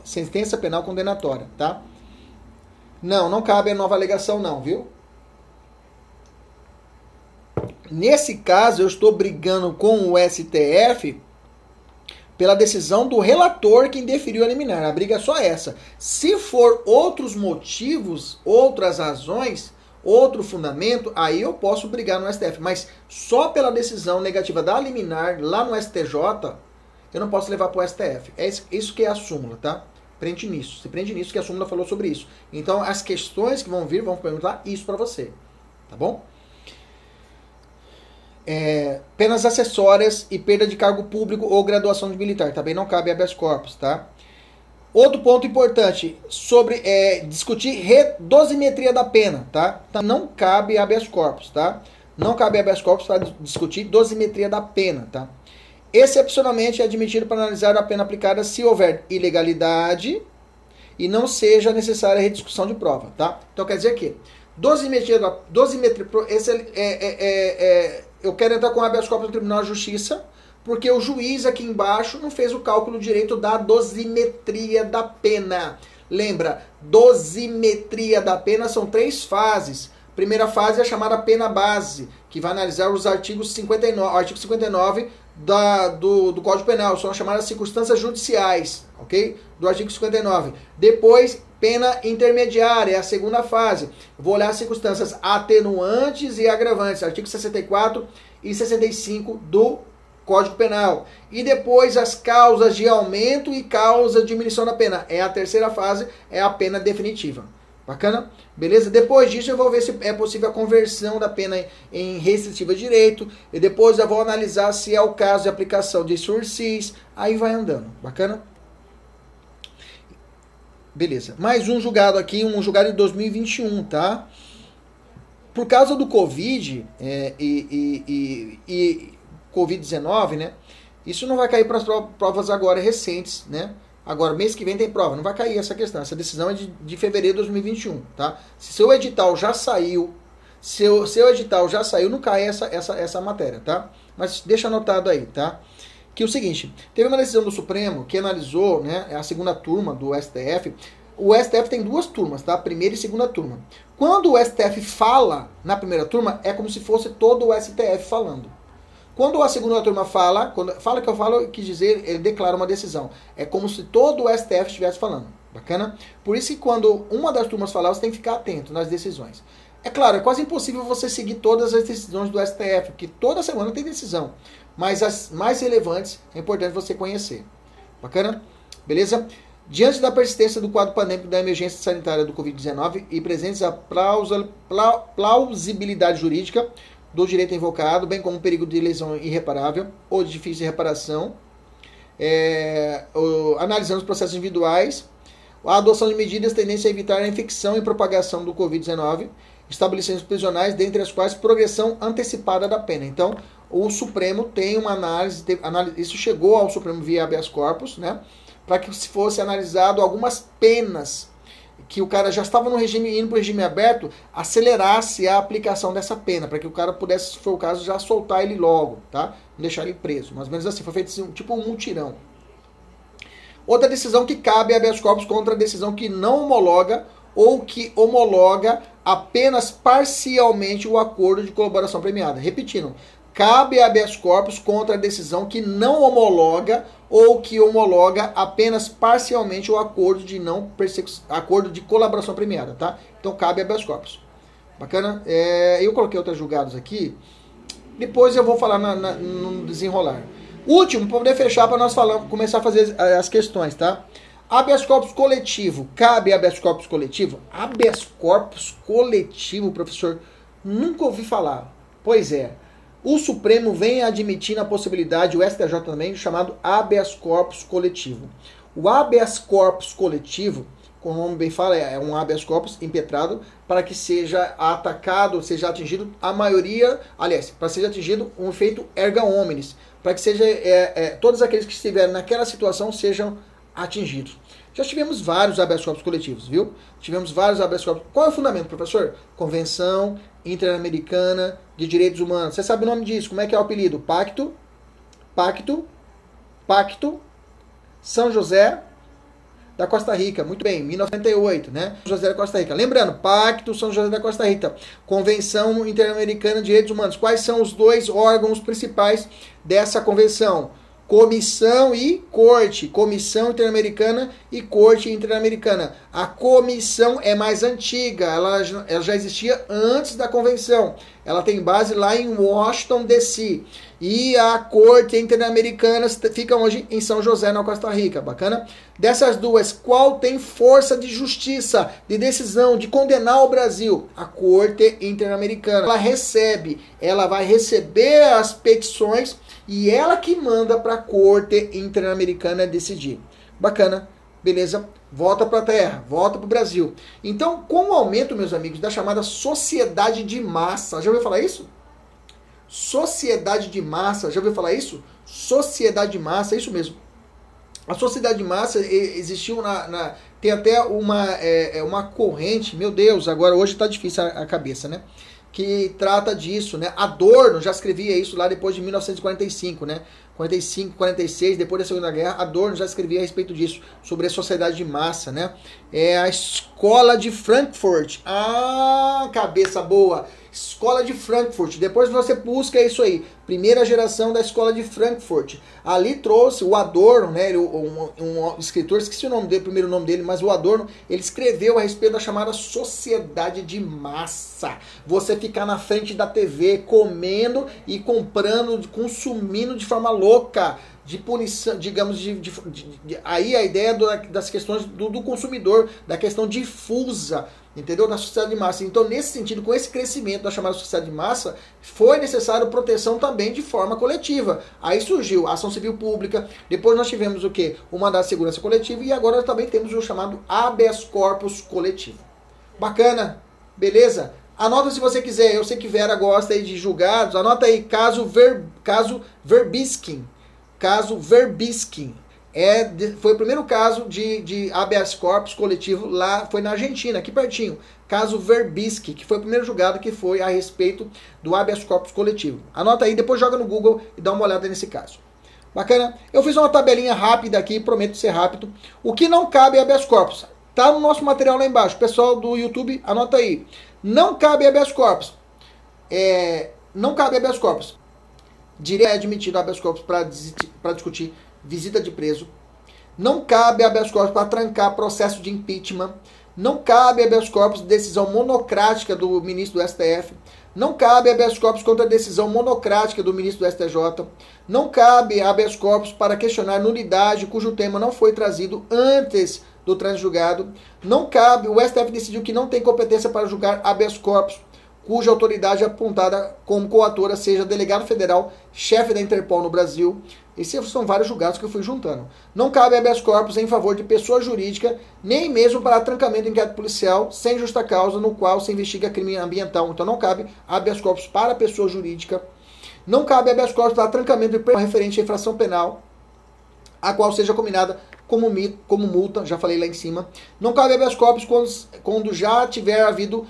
sentença penal condenatória, tá? Não, não cabe a nova alegação não, viu? Nesse caso, eu estou brigando com o STF pela decisão do relator que indeferiu a liminar. A briga é só essa. Se for outros motivos, outras razões, outro fundamento, aí eu posso brigar no STF. Mas só pela decisão negativa da liminar lá no STJ, eu não posso levar para o STF. É isso que é a súmula, tá? Prende nisso. Se prende nisso que a súmula falou sobre isso. Então as questões que vão vir vão perguntar isso para você. Tá bom? é, penas acessórias e perda de cargo público ou graduação de militar. Também não cabe habeas corpus, tá? Outro ponto importante sobre é, discutir dosimetria da pena, tá? Então, não cabe habeas corpus, tá? Não cabe habeas corpus para discutir dosimetria da pena, tá? Excepcionalmente é admitido para analisar a pena aplicada se houver ilegalidade e não seja necessária a rediscussão de prova, tá? Então quer dizer que dosimetria, dosimetria esse é, é, é, é eu quero entrar com habeas corpus no Tribunal de Justiça, porque o juiz aqui embaixo não fez o cálculo direito da dosimetria da pena. Lembra, dosimetria da pena são três fases. Primeira fase é a chamada pena base, que vai analisar os artigos 59, artigo 59 da, do, do Código Penal, são as chamadas circunstâncias judiciais, ok? Do artigo 59. Depois, pena intermediária, é a segunda fase. Vou olhar as circunstâncias atenuantes e agravantes, artigo 64 e 65 do Código Penal. E depois as causas de aumento e causa de diminuição da pena. É a terceira fase, é a pena definitiva. Bacana? Beleza? Depois disso eu vou ver se é possível a conversão da pena em restritiva de direito. E depois eu vou analisar se é o caso de aplicação de sursis. Aí vai andando. Bacana? Beleza. Mais um julgado aqui, um julgado de 2021, tá? Por causa do Covid é, e, e, e, e Covid-19, né? Isso não vai cair para as provas agora recentes, né? Agora, mês que vem tem prova, não vai cair essa questão. Essa decisão é de, de fevereiro de 2021, tá? Se seu edital já saiu, seu, seu edital já saiu, não cai essa, essa, essa matéria, tá? Mas deixa anotado aí, tá? Que é o seguinte, teve uma decisão do Supremo que analisou, né, a segunda turma do STF. O STF tem duas turmas, tá? Primeira e segunda turma. Quando o STF fala na primeira turma, é como se fosse todo o STF falando. Quando a segunda turma fala, quando fala que eu falo, quis dizer, ele declara uma decisão. É como se todo o STF estivesse falando. Bacana? Por isso que quando uma das turmas falar, você tem que ficar atento nas decisões. É claro, é quase impossível você seguir todas as decisões do STF, porque toda semana tem decisão. Mas as mais relevantes é importante você conhecer. Bacana? Beleza? Diante da persistência do quadro pandêmico da emergência sanitária do Covid-19 e presentes a plausibilidade jurídica, do direito invocado, bem como o perigo de lesão irreparável ou de difícil reparação, é, o, analisando os processos individuais, a adoção de medidas tendentes a evitar a infecção e propagação do Covid-19, estabelecendo prisionais, dentre as quais progressão antecipada da pena. Então, o Supremo tem uma análise, análise, isso chegou ao Supremo via habeas corpus, né? para que se fosse analisado algumas penas que o cara já estava no regime indo para o regime aberto, acelerasse a aplicação dessa pena, para que o cara pudesse, se for o caso, já soltar ele logo, tá? Não deixar ele preso. Mais ou menos assim, foi feito assim, tipo um mutirão. Outra decisão que cabe a habeas corpus contra a decisão que não homologa ou que homologa apenas parcialmente o acordo de colaboração premiada. Repetindo, cabe habeas corpus contra a decisão que não homologa ou que homologa apenas parcialmente o acordo de não acordo de colaboração premiada, tá? Então cabe habeas corpus. Bacana? É, eu coloquei outros julgados aqui. Depois eu vou falar na, na, no desenrolar. Último, para poder fechar, para nós falar, começar a fazer as questões, tá? Habeas corpus coletivo. Cabe habeas corpus coletivo? Habeas corpus coletivo, professor, nunca ouvi falar. Pois é. O Supremo vem admitindo a possibilidade, o STJ também, chamado habeas corpus coletivo. O habeas corpus coletivo, como o nome bem fala, é um habeas corpus impetrado para que seja atacado, seja atingido a maioria, aliás, para seja atingido um efeito erga omnes, para que seja é, é, todos aqueles que estiverem naquela situação sejam atingidos. Já tivemos vários habeas corpus coletivos, viu? Tivemos vários habeas corpus. Qual é o fundamento, professor? Convenção Interamericana de Direitos Humanos. Você sabe o nome disso? Como é que é o apelido? Pacto, Pacto, Pacto, São José da Costa Rica. Muito bem, 1998, né? São José da Costa Rica. Lembrando, Pacto São José da Costa Rica, Convenção Interamericana de Direitos Humanos. Quais são os dois órgãos principais dessa convenção? Comissão e Corte, Comissão Interamericana e Corte Interamericana. A comissão é mais antiga, ela, ela já existia antes da convenção. Ela tem base lá em Washington, D.C. E a Corte Interamericana fica hoje em São José, na Costa Rica. Bacana? Dessas duas, qual tem força de justiça, de decisão, de condenar o Brasil? A Corte Interamericana. Ela recebe, ela vai receber as petições e ela que manda para a Corte Interamericana decidir. Bacana, beleza? Volta para a Terra, volta para o Brasil. Então, com o aumento, meus amigos, da chamada sociedade de massa, já ouviu falar isso? Sociedade de massa, já ouviu falar isso? Sociedade de massa, é isso mesmo. A sociedade de massa existiu na, na tem até uma, é, é uma corrente, meu Deus, agora hoje está difícil a, a cabeça, né? Que trata disso, né? Adorno já escrevia isso lá depois de 1945, né? 45, 46, depois da Segunda Guerra, Adorno já escrevia a respeito disso, sobre a sociedade de massa, né? É a escola de Frankfurt. Ah, cabeça boa. Escola de Frankfurt. Depois você busca isso aí. Primeira geração da Escola de Frankfurt. Ali trouxe o Adorno, né? Ele, um, um, escritor, esqueci o nome dele, o primeiro nome dele, mas o Adorno, ele escreveu a respeito da chamada sociedade de massa. Você ficar na frente da TV comendo e comprando, consumindo de forma louca de punição, digamos, de, de, de, aí a ideia do, das questões do, do, consumidor, da questão difusa, entendeu? Da sociedade de massa. Então, nesse sentido, com esse crescimento da chamada sociedade de massa, foi necessário proteção também de forma coletiva. Aí surgiu a ação civil pública, depois nós tivemos o que? O mandato de segurança coletiva e agora também temos o chamado habeas corpus coletivo. Bacana? Beleza? Anota se você quiser. Eu sei que Vera gosta aí de julgados. Anota aí caso, Ver, caso Verbiskin caso Verbiskin. É, foi o primeiro caso de, de habeas corpus coletivo lá, foi na Argentina, aqui pertinho. Caso Verbisky, que foi o primeiro julgado que foi a respeito do habeas corpus coletivo. Anota aí, depois joga no Google e dá uma olhada nesse caso. Bacana? Eu fiz uma tabelinha rápida aqui, prometo ser rápido. O que não cabe é habeas corpus. Tá no nosso material lá embaixo. Pessoal do YouTube, anota aí. Não cabe habeas corpus. É, não cabe habeas corpus direito é admitido habeas corpus para discutir visita de preso. Não cabe habeas corpus para trancar processo de impeachment. Não cabe habeas corpus decisão monocrática do ministro do STF. Não cabe habeas corpus contra decisão monocrática do ministro do STJ. Não cabe habeas corpus para questionar nulidade cujo tema não foi trazido antes do transjulgado. Não cabe, o STF decidiu que não tem competência para julgar habeas corpus cuja autoridade apontada como coatora seja delegado federal, chefe da Interpol no Brasil. Esses são vários julgados que eu fui juntando. Não cabe habeas corpus em favor de pessoa jurídica, nem mesmo para trancamento de inquérito policial sem justa causa no qual se investiga crime ambiental. Então não cabe habeas corpus para pessoa jurídica. Não cabe habeas corpus para trancamento de referente à infração penal, a qual seja combinada como, como multa, já falei lá em cima. Não cabe habeas corpus quando, quando já tiver havido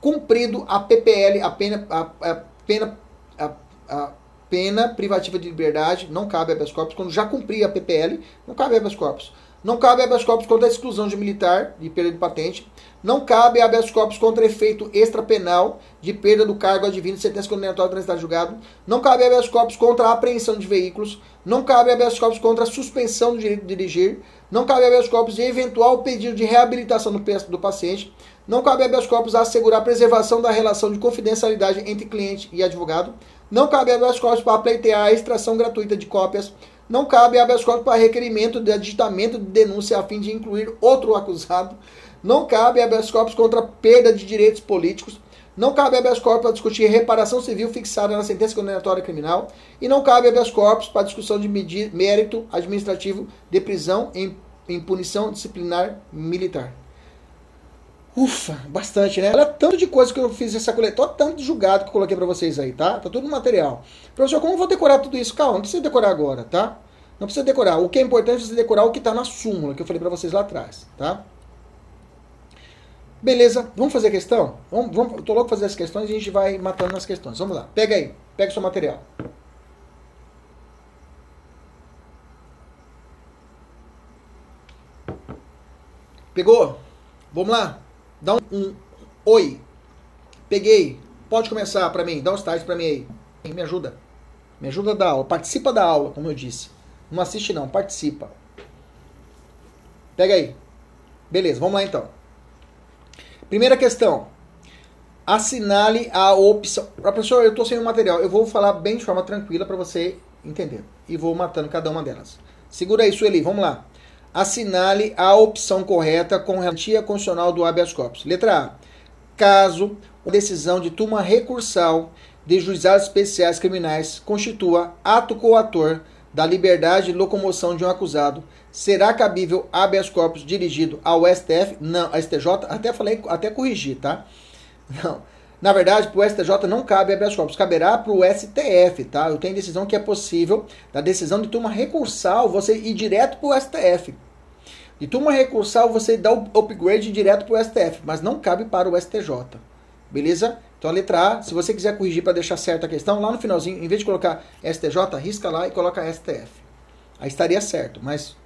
cumprido a PPL, a pena, a, a pena, a, a, pena privativa de liberdade, não cabe habeas corpus. Quando já cumprir a PPL, não cabe habeas corpus. Não cabe habeas corpus contra a exclusão de militar de perda de patente. Não cabe habeas corpus contra efeito extrapenal de perda do cargo advindo de sentença condenatória transitada julgado. Não cabe habeas corpus contra a apreensão de veículos. Não cabe habeas corpus contra a suspensão do direito de dirigir. Não cabe habeas corpus de eventual pedido de reabilitação do paciente. Não cabe habeas corpus a assegurar a preservação da relação de confidencialidade entre cliente e advogado. Não cabe habeas corpus para pleitear a extração gratuita de cópias não cabe habeas corpus para requerimento de aditamento de denúncia a fim de incluir outro acusado. Não cabe habeas corpus contra perda de direitos políticos. Não cabe habeas corpus para discutir reparação civil fixada na sentença condenatória criminal. E não cabe habeas corpus para discussão de mérito administrativo de prisão em, em punição disciplinar militar. Ufa, bastante, né? Olha tanto de coisa que eu fiz essa coletora, tanto de julgado que eu coloquei para vocês aí, tá? Tá tudo no material. Professor, como eu vou decorar tudo isso? Calma, não precisa decorar agora, tá? Não precisa decorar. O que é importante é você decorar o que tá na súmula, que eu falei para vocês lá atrás, tá? Beleza, vamos fazer a questão? Vamos, vamos, eu tô louco fazer as questões e a gente vai matando nas questões. Vamos lá, pega aí, pega o seu material. Pegou? Vamos lá? Dá um, um oi. Peguei. Pode começar para mim. Dá um start para mim aí. Me ajuda. Me ajuda da aula. Participa da aula, como eu disse. Não assiste não, participa. Pega aí. Beleza, vamos lá então. Primeira questão. Assinale a opção. Professor, eu estou sem o material. Eu vou falar bem de forma tranquila para você entender. E vou matando cada uma delas. Segura aí, Sueli. Vamos lá assinale a opção correta com garantia constitucional do habeas corpus. Letra A. Caso a decisão de turma recursal de juizados especiais criminais constitua ato coator da liberdade de locomoção de um acusado, será cabível habeas corpus dirigido ao STF? Não, STJ, até falei, até corrigir, tá? Não. Na verdade, para o STJ não cabe habeas corpus, caberá para o STF, tá? Eu tenho decisão que é possível, da decisão de turma recursal, você ir direto para o STF. De turma recursal, você dá o upgrade direto para o STF, mas não cabe para o STJ. Beleza? Então a letra A, se você quiser corrigir para deixar certa a questão, lá no finalzinho, em vez de colocar STJ, risca lá e coloca STF. Aí estaria certo, mas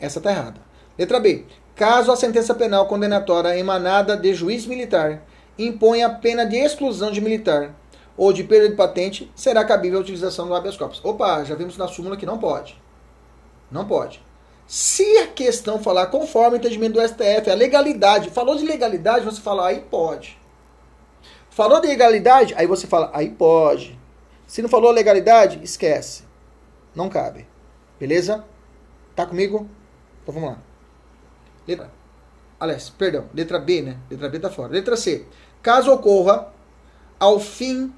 essa está errada. Letra B. Caso a sentença penal condenatória emanada de juiz militar imponha pena de exclusão de militar ou de perda de patente, será cabível a utilização do habeas corpus. Opa, já vimos na súmula que não pode. Não pode. Se a questão falar conforme o entendimento do STF, a legalidade, falou de legalidade, você fala, aí pode. Falou de legalidade, aí você fala, aí pode. Se não falou legalidade, esquece. Não cabe. Beleza? Tá comigo? Então vamos lá. Letra. Aliás, perdão, letra B, né? Letra B tá fora. Letra C. Caso ocorra, ao fim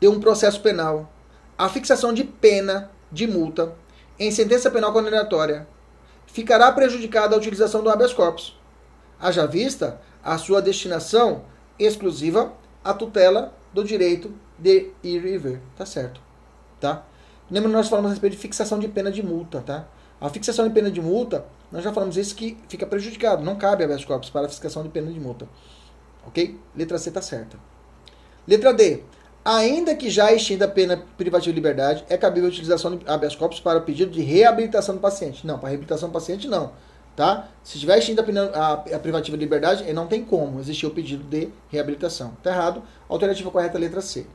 de um processo penal, a fixação de pena de multa em sentença penal condenatória ficará prejudicada a utilização do habeas corpus. Haja vista a sua destinação exclusiva à tutela do direito de ir e ver. Tá certo. Tá? Lembra nós falamos a respeito de fixação de pena de multa, tá? A fixação de pena de multa, nós já falamos isso que fica prejudicado. Não cabe habeas corpus para a fixação de pena de multa. Ok? Letra C tá certa. Letra D ainda que já extinda a pena privativa de liberdade, é cabível a utilização de habeas corpus para o pedido de reabilitação do paciente. Não, para reabilitação do paciente não. Tá? Se tiver extinta a, pena, a, privativa de liberdade, não tem como existir o pedido de reabilitação. Está errado. Alternativa correta, letra C.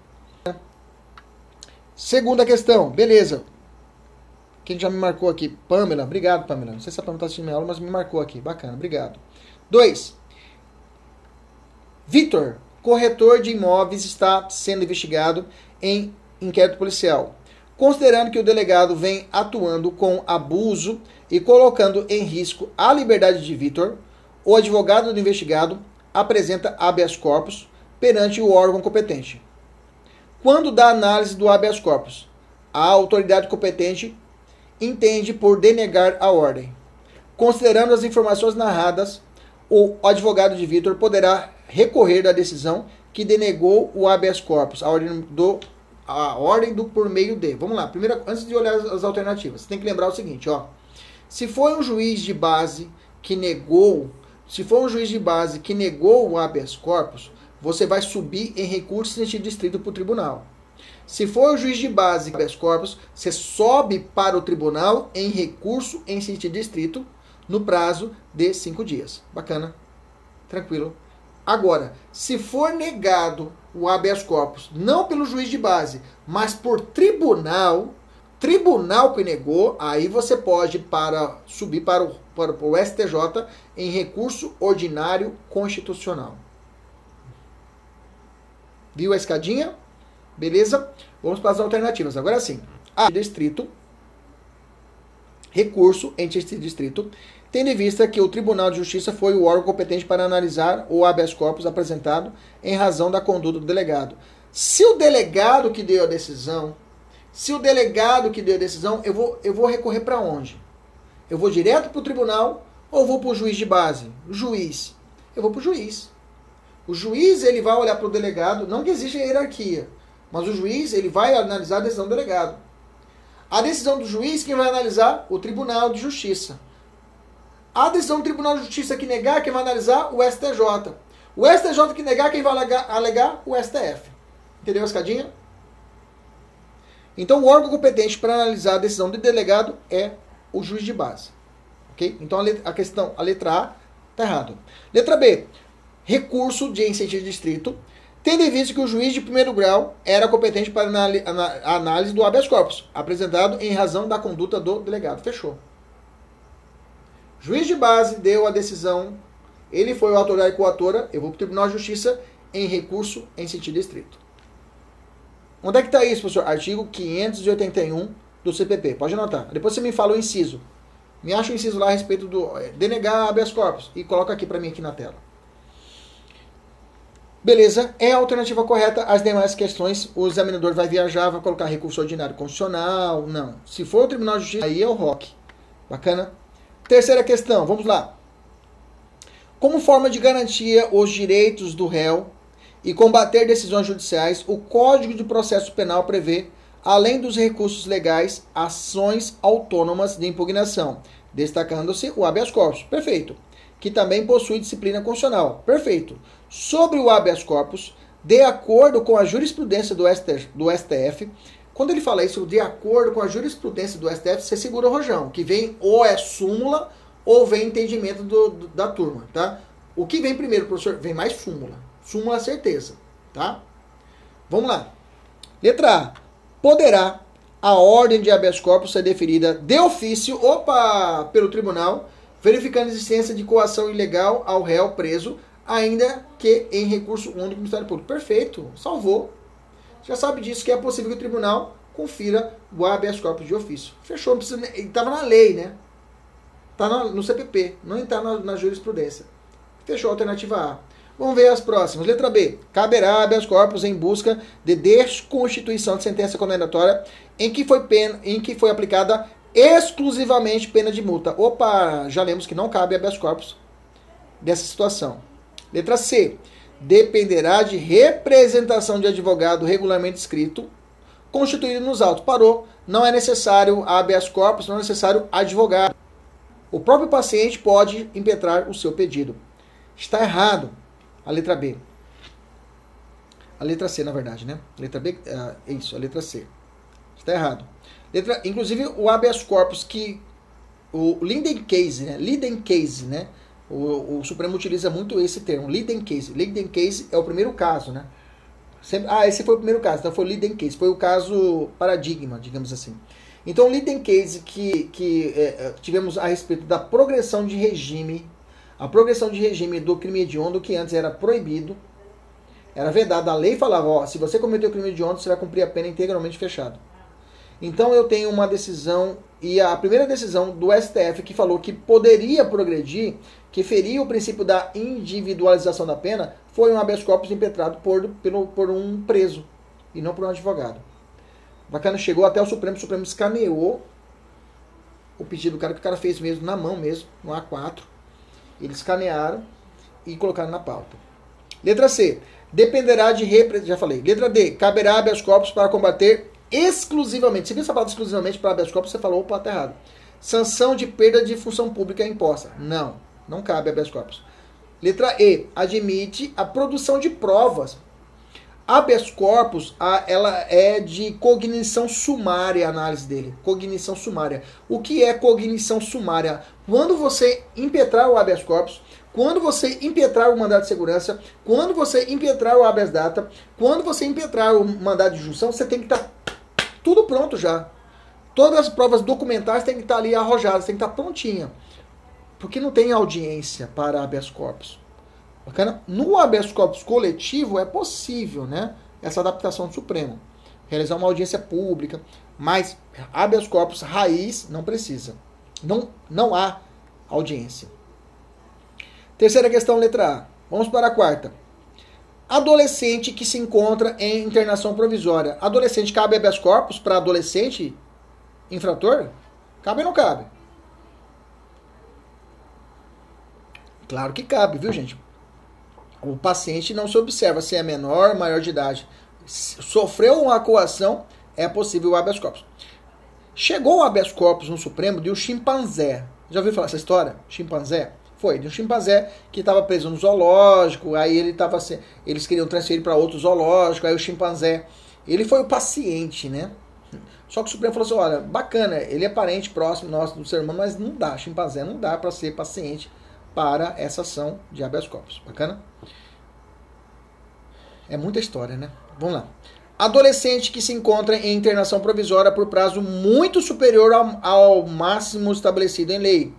Segunda questão, beleza. Quem já me marcou aqui? Pamela, obrigado, Pamela. Não sei se a Pamela está assistindo minha aula, mas me marcou aqui. Bacana, obrigado. 2. Vitor, corretor de imóveis está sendo investigado em inquérito policial. Considerando que o delegado vem atuando com abuso e colocando em risco a liberdade de Vitor, o advogado do investigado apresenta habeas corpus perante o órgão competente. Quando da análise do habeas corpus, a autoridade competente entende por denegar a ordem. Considerando as informações narradas, o advogado de Vitor poderá recorrer da decisão que denegou o habeas corpus, a ordem do a ordem do por meio de. Vamos lá, primeira, antes de olhar as, as alternativas, você tem que lembrar o seguinte, ó. Se foi um juiz de base que negou, se for um juiz de base que negou o habeas corpus, você vai subir em recurso sentido distrito para o tribunal. Se for o juiz de base habeas corpus, você sobe para o tribunal em recurso em sentido distrito no prazo de cinco dias. Bacana, tranquilo. Agora, se for negado o habeas corpus, não pelo juiz de base, mas por tribunal, tribunal que negou, aí você pode para subir para o, para o STJ em recurso ordinário constitucional. Viu a escadinha? Beleza? Vamos para as alternativas. Agora sim. A distrito, recurso em distrito, tendo em vista que o Tribunal de Justiça foi o órgão competente para analisar o habeas corpus apresentado em razão da conduta do delegado. Se o delegado que deu a decisão, se o delegado que deu a decisão, eu vou, eu vou recorrer para onde? Eu vou direto para o tribunal ou vou para o juiz de base? Juiz. Eu vou para o juiz. O juiz ele vai olhar para o delegado, não que exista hierarquia, mas o juiz ele vai analisar a decisão do delegado. A decisão do juiz, quem vai analisar? O Tribunal de Justiça. A decisão do Tribunal de Justiça que negar, quem vai analisar? O STJ. O STJ que negar, quem vai alegar? alegar? O STF. Entendeu a escadinha? Então, o órgão competente para analisar a decisão do delegado é o juiz de base. Ok? Então, a, letra, a questão, a letra A está errado. Letra B recurso de incentivo distrito, tendo em vista que o juiz de primeiro grau era competente para a análise do habeas corpus, apresentado em razão da conduta do delegado. Fechou. Juiz de base deu a decisão, ele foi o autor e coautora, eu vou para o Tribunal de Justiça em recurso em sentido estrito. Onde é que está isso, professor? Artigo 581 do CPP. Pode anotar. Depois você me fala o inciso. Me acha o inciso lá a respeito do é, denegar habeas corpus e coloca aqui para mim aqui na tela. Beleza, é a alternativa correta. As demais questões, o examinador vai viajar, vai colocar recurso ordinário constitucional. Não. Se for o Tribunal de Justiça, aí é o ROC. Bacana? Terceira questão, vamos lá. Como forma de garantia os direitos do réu e combater decisões judiciais, o Código de Processo Penal prevê, além dos recursos legais, ações autônomas de impugnação, destacando-se o habeas corpus. Perfeito. Que também possui disciplina constitucional. Perfeito sobre o habeas corpus, de acordo com a jurisprudência do STF, do STF. Quando ele fala isso, de acordo com a jurisprudência do STF, você segura o rojão, que vem ou é súmula ou vem entendimento do, do, da turma, tá? O que vem primeiro, professor? Vem mais súmula. Súmula certeza, tá? Vamos lá. Letra A. Poderá a ordem de habeas corpus ser deferida de ofício, opa, pelo tribunal, verificando a existência de coação ilegal ao réu preso ainda que em recurso único do Ministério Público. Perfeito, salvou. Já sabe disso que é possível que o tribunal confira o habeas corpus de ofício. Fechou, estava na lei, né? Está no CPP, não está na, na, jurisprudência. Fechou a alternativa A. Vamos ver as próximas. Letra B. Caberá habeas corpus em busca de desconstituição de sentença condenatória em que foi, pena, em que foi aplicada exclusivamente pena de multa. Opa, já lemos que não cabe habeas corpus dessa situação. Letra C. Dependerá de representação de advogado regularmente escrito, constituído nos autos. Parou. Não é necessário habeas corpus, não é necessário advogado. O próprio paciente pode impetrar o seu pedido. Está errado. A letra B. A letra C, na verdade, né? A letra B, é isso, a letra C. Está errado. Letra, inclusive, o habeas corpus que o Linden Case, né? Linden Case, né? O, o, Supremo utiliza muito esse termo, leading case. Leading case é o primeiro caso, né? Sempre, ah, esse foi o primeiro caso, então foi leading case, foi o caso paradigma, digamos assim. Então, leading case que, que é, é, tivemos a respeito da progressão de regime, a progressão de regime do crime hediondo, que antes era proibido, era vedado. A lei falava, ó, se você cometeu crime hediondo, você vai cumprir a pena integralmente fechado. Então, eu tenho uma decisão, e a primeira decisão do STF que falou que poderia progredir que feria o princípio da individualização da pena, foi um habeas corpus impetrado por, pelo, por um preso e não por um advogado. Bacana, chegou até o Supremo, o Supremo escaneou o pedido do cara, que o cara fez mesmo na mão mesmo, no A4. Eles escanearam e colocaram na pauta. Letra C. Dependerá de representação. Já falei. Letra D. Caberá habeas corpus para combater exclusivamente. Se viu essa palavra exclusivamente para habeas corpus, você falou, opa, tá errado sanção de perda de função pública imposta. Não, não cabe habeas corpus. Letra E, admite a produção de provas. Habeas corpus, a, ela é de cognição sumária, a análise dele. Cognição sumária. O que é cognição sumária? Quando você impetrar o habeas corpus, quando você impetrar o mandado de segurança, quando você impetrar o habeas data, quando você impetrar o mandado de junção, você tem que estar tá tudo pronto já. Todas as provas documentais têm que estar ali arrojadas, tem que estar prontinha. Porque não tem audiência para habeas corpus. Bacana? No habeas corpus coletivo é possível, né? Essa adaptação do Supremo. Realizar uma audiência pública, mas habeas corpus raiz não precisa. Não, não há audiência. Terceira questão, letra A. Vamos para a quarta. Adolescente que se encontra em internação provisória. Adolescente cabe habeas corpus para adolescente infrator? Cabe ou não cabe? Claro que cabe, viu, gente? O paciente não se observa se é menor, maior de idade. Sofreu uma coação, é possível o habeas corpus. Chegou o habeas corpus no Supremo de um chimpanzé. Já ouviu falar essa história? Chimpanzé? Foi, de um chimpanzé que estava preso no zoológico, aí ele estava eles queriam transferir para outro zoológico, aí o chimpanzé, ele foi o paciente, né? Só que o Supremo falou assim, olha, bacana, ele é parente próximo nosso do ser humano, mas não dá, chimpanzé não dá para ser paciente para essa ação de habeas corpus. Bacana? É muita história, né? Vamos lá. Adolescente que se encontra em internação provisória por prazo muito superior ao, ao máximo estabelecido em lei.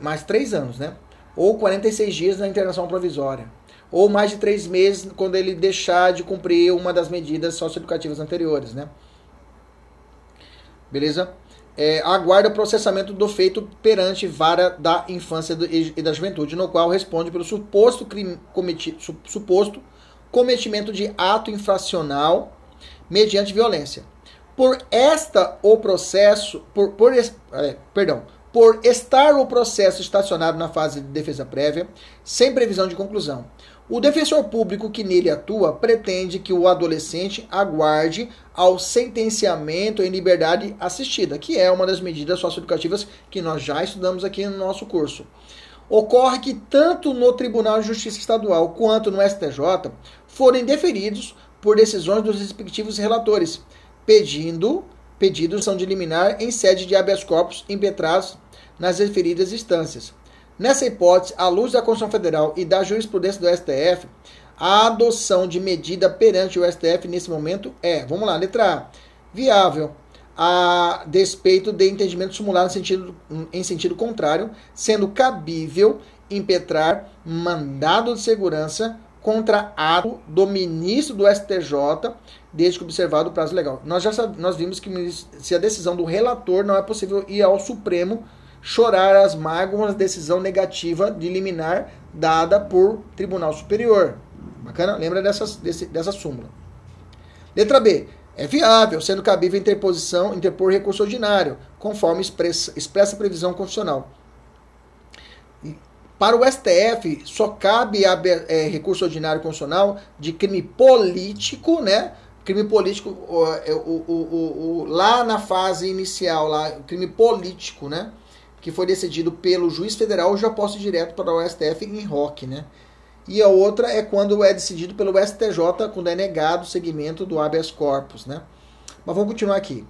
Mais três anos, né? Ou 46 dias na internação provisória, ou mais de três meses quando ele deixar de cumprir uma das medidas socioeducativas anteriores, né? Beleza? É, aguarda processamento do feito perante vara da infância e da juventude, no qual responde pelo suposto crime cometido, suposto cometimento de ato infracional mediante violência. Por esta o processo, por, por é, perdão, por estar o processo estacionado na fase de defesa prévia, sem previsão de conclusão. O defensor público que nele atua pretende que o adolescente aguarde ao sentenciamento em liberdade assistida, que é uma das medidas socioeducativas que nós já estudamos aqui no nosso curso. Ocorre que tanto no Tribunal de Justiça Estadual quanto no STJ forem deferidos por decisões dos respectivos relatores, pedindo pedidos são de liminar em sede de habeas corpus impetrados nas referidas instâncias. Nessa hipótese, à luz da Constituição Federal e da jurisprudência do STF, a adoção de medida perante o STF nesse momento é, vamos lá, letra A, viável, a despeito de entendimento simulado em sentido, em sentido contrário, sendo cabível impetrar mandado de segurança contra ato do ministro do STJ, desde que observado o prazo legal. Nós já nós vimos que se a decisão do relator não é possível ir ao Supremo chorar as mágoas decisão negativa de liminar dada por Tribunal Superior. Bacana? Lembra dessas, desse, dessa súmula. Letra B. É viável, sendo cabível interposição, interpor recurso ordinário, conforme expressa, expressa previsão constitucional. Para o STF, só cabe é, recurso ordinário constitucional de crime político, né? Crime político, o, é, o, o, lá na fase inicial, lá, crime político, né? Que foi decidido pelo juiz federal, já posso ir direto para o STF em ROC, né? E a outra é quando é decidido pelo STJ, quando é negado o segmento do habeas corpus, né? Mas vamos continuar aqui.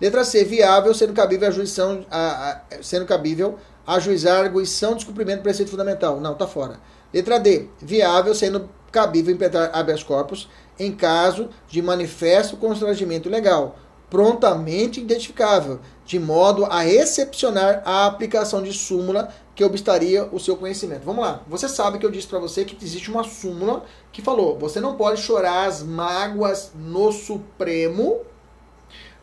Letra C, viável, sendo cabível a juição, a, a, sendo cabível ajuizar a de descumprimento do preceito fundamental. Não, tá fora. Letra D. Viável, sendo cabível impetrar habeas corpus em caso de manifesto constrangimento legal, prontamente identificável, de modo a excepcionar a aplicação de súmula que obstaria o seu conhecimento. Vamos lá. Você sabe que eu disse para você que existe uma súmula que falou: você não pode chorar as mágoas no Supremo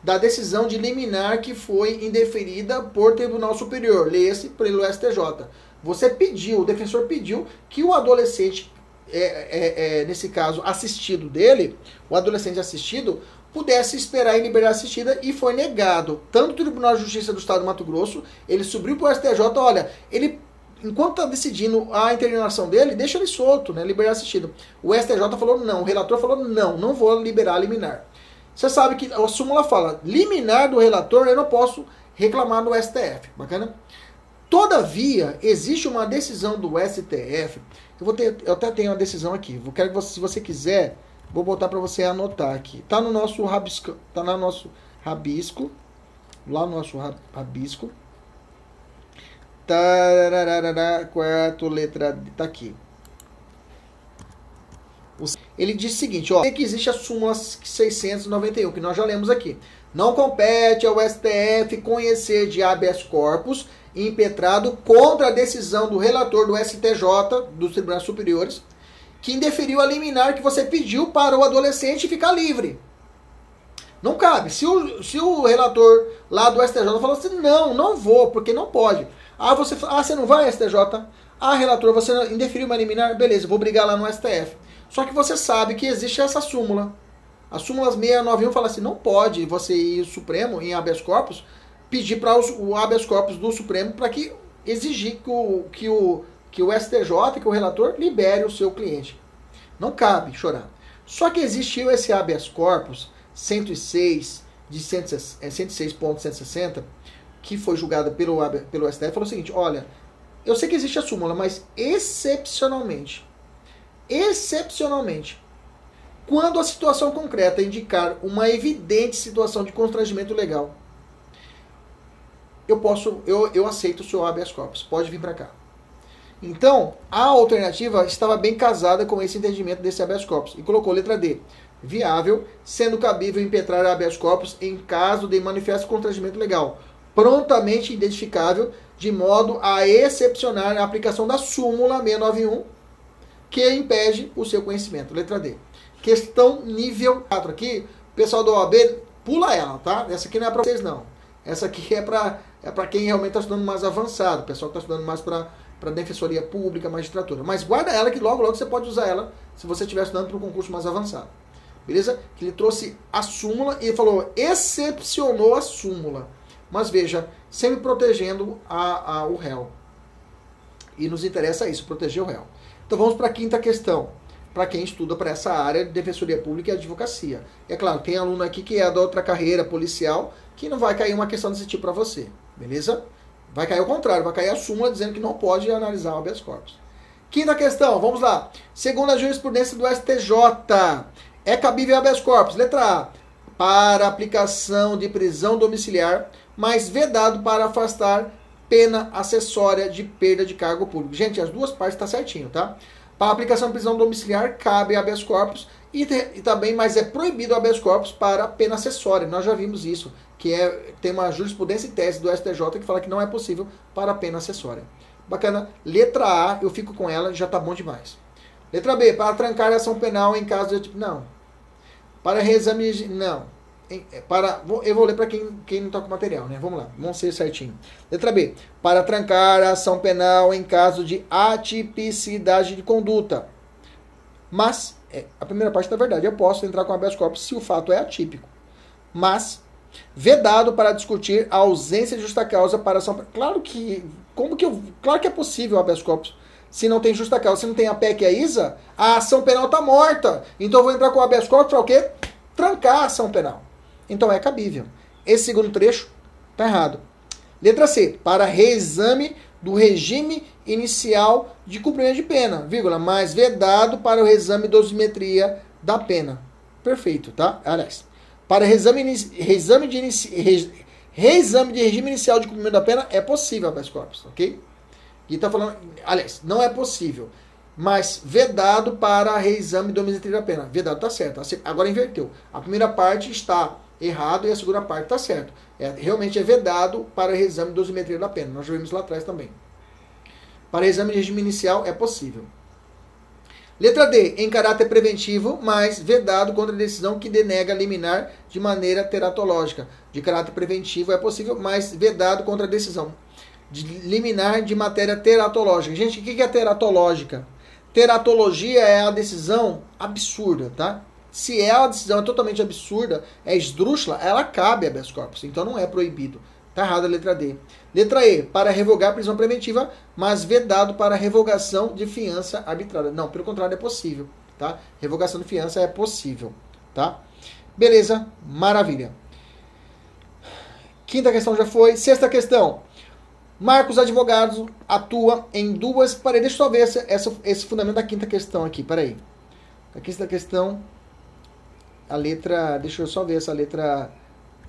da decisão de liminar que foi indeferida por Tribunal Superior, leia-se pelo STJ. Você pediu, o defensor pediu que o adolescente, é, é, é, nesse caso assistido dele, o adolescente assistido, pudesse esperar em liberdade assistida e foi negado. Tanto o Tribunal de Justiça do Estado do Mato Grosso, ele subiu para o STJ, olha, ele enquanto está decidindo a internação dele, deixa ele solto, né, liberdade assistida. O STJ falou não, o relator falou não, não vou liberar liminar. Você sabe que a súmula fala, liminar do relator eu não posso reclamar no STF. Bacana? Todavia, existe uma decisão do STF. Eu, vou ter, eu até tenho uma decisão aqui. Eu quero que você, se você quiser, vou botar para você anotar aqui. Tá no nosso rabisco, tá no nosso rabisco, lá no nosso rabisco. Tararara, quarto letra tá aqui. Ele diz o seguinte, ó, que existe a súmula 691, que nós já lemos aqui. Não compete ao STF conhecer de habeas corpus impetrado contra a decisão do relator do STJ, dos Tribunais Superiores, que indeferiu a liminar que você pediu para o adolescente ficar livre. Não cabe. Se o, se o relator lá do STJ falou assim, não, não vou, porque não pode. Ah, você, ah, você não vai, STJ? Ah, relator, você indeferiu uma liminar? Beleza, vou brigar lá no STF. Só que você sabe que existe essa súmula. A súmula 691 fala assim, não pode você ir Supremo, em habeas corpus, pedir para o habeas corpus do Supremo para que exigir que o, que, o, que o STJ, que o relator, libere o seu cliente. Não cabe chorar. Só que existiu esse habeas corpus 106 de 106.160, é, que foi julgado pelo, pelo STF, falou o seguinte, olha, eu sei que existe a súmula, mas excepcionalmente, excepcionalmente, quando a situação concreta indicar uma evidente situação de constrangimento legal, eu posso, eu, eu aceito o seu habeas corpus. Pode vir para cá. Então, a alternativa estava bem casada com esse entendimento desse habeas corpus e colocou letra D. Viável, sendo cabível impetrar habeas corpus em caso de manifesto constrangimento legal, prontamente identificável, de modo a excepcionar a aplicação da súmula 691, que impede o seu conhecimento. Letra D. Questão nível 4 aqui, pessoal do OAB, pula ela, tá? Essa aqui não é para vocês, não. Essa aqui é para é para quem realmente está estudando mais avançado, pessoal está estudando mais para para defensoria pública, magistratura. Mas guarda ela que logo logo você pode usar ela se você estiver estudando para um concurso mais avançado. Beleza? Que ele trouxe a súmula e falou, excepcionou a súmula. Mas veja, sempre protegendo a, a, o réu. E nos interessa isso, proteger o réu. Então vamos para a quinta questão para quem estuda para essa área de defensoria pública e advocacia. É claro, tem aluno aqui que é da outra carreira policial que não vai cair uma questão desse tipo para você, beleza? Vai cair o contrário, vai cair a súmula dizendo que não pode analisar o habeas corpus. Quinta questão, vamos lá. Segundo a jurisprudência do STJ, é cabível habeas corpus, letra A, para aplicação de prisão domiciliar, mas vedado para afastar pena acessória de perda de cargo público. Gente, as duas partes tá certinho, tá? Para aplicação de prisão domiciliar, cabe habeas corpus e, e, também, mas é proibido habeas corpus para pena acessória. Nós já vimos isso, que é, tem uma jurisprudência e tese do STJ que fala que não é possível para pena acessória. Bacana. Letra A, eu fico com ela, já tá bom demais. Letra B, para trancar ação penal em caso de. Não. Para reexame. Não. É, para, eu vou ler para quem, quem não está com material, né? Vamos lá, vamos ser certinho. Letra B. Para trancar a ação penal em caso de atipicidade de conduta. Mas, é, a primeira parte da verdade, eu posso entrar com habeas corpus se o fato é atípico. Mas, vedado para discutir a ausência de justa causa para ação. Claro que, como que eu, claro que é possível habeas corpus. Se não tem justa causa, se não tem a PEC e a ISA, a ação penal está morta. Então eu vou entrar com habeas corpus para o quê? Trancar a ação penal. Então é cabível. Esse segundo trecho está errado. Letra C. Para reexame do regime inicial de cumprimento de pena, vírgula, mas vedado para o reexame de dosimetria da pena. Perfeito, tá? Aliás, para reexame, reexame, de, reexame de regime inicial de cumprimento da pena é possível, habeas corpus, ok? E está falando, aliás, não é possível, mas vedado para reexame de dosimetria da pena. Vedado tá certo. Agora inverteu. A primeira parte está errado e a segunda parte está certo. É, realmente é vedado para reexame de dosimetria da pena. Nós já vimos lá atrás também. Para exame de regime inicial é possível. Letra D, em caráter preventivo, mas vedado contra a decisão que denega liminar de maneira teratológica. De caráter preventivo é possível, mas vedado contra a decisão de liminar de matéria teratológica. Gente, o que é teratológica? Teratologia é a decisão absurda, tá? Se é a decisão é totalmente absurda, é esdrúxula, ela cabe a habeas corpus. Então não é proibido. Está errada a letra D. Letra E, para revogar a prisão preventiva, mas vedado para revogação de fiança arbitrária. Não, pelo contrário, é possível. Tá? Revogação de fiança é possível. Tá? Beleza? Maravilha. Quinta questão já foi. Sexta questão. Marcos Advogados atua em duas. Peraí, deixa eu só ver essa, esse fundamento da quinta questão aqui. Peraí. A quinta questão. A letra. Deixa eu só ver essa letra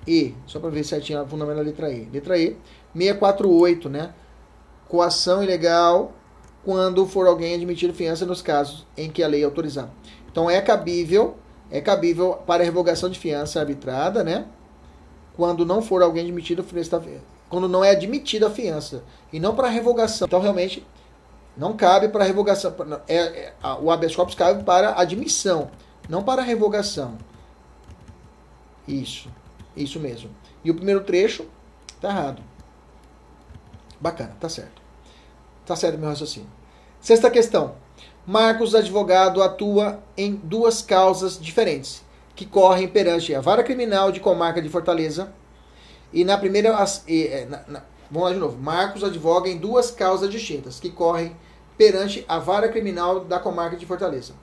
E. Só para ver certinho o fundamento da letra E. Letra E. 648, né? Coação ilegal quando for alguém admitido fiança nos casos em que a lei autorizar. Então é cabível, é cabível para revogação de fiança arbitrada, né? Quando não for alguém admitido quando não é admitida a fiança e não para revogação. Então, realmente, não cabe para revogação. É, é, o habeas corpus cabe para admissão, não para revogação. Isso, isso mesmo. E o primeiro trecho tá errado. Bacana, tá certo. Tá certo meu raciocínio. Sexta questão. Marcos, advogado, atua em duas causas diferentes, que correm perante a vara criminal de comarca de Fortaleza e na primeira. É, na, na, vamos lá de novo. Marcos advoga em duas causas distintas que correm perante a vara criminal da comarca de Fortaleza.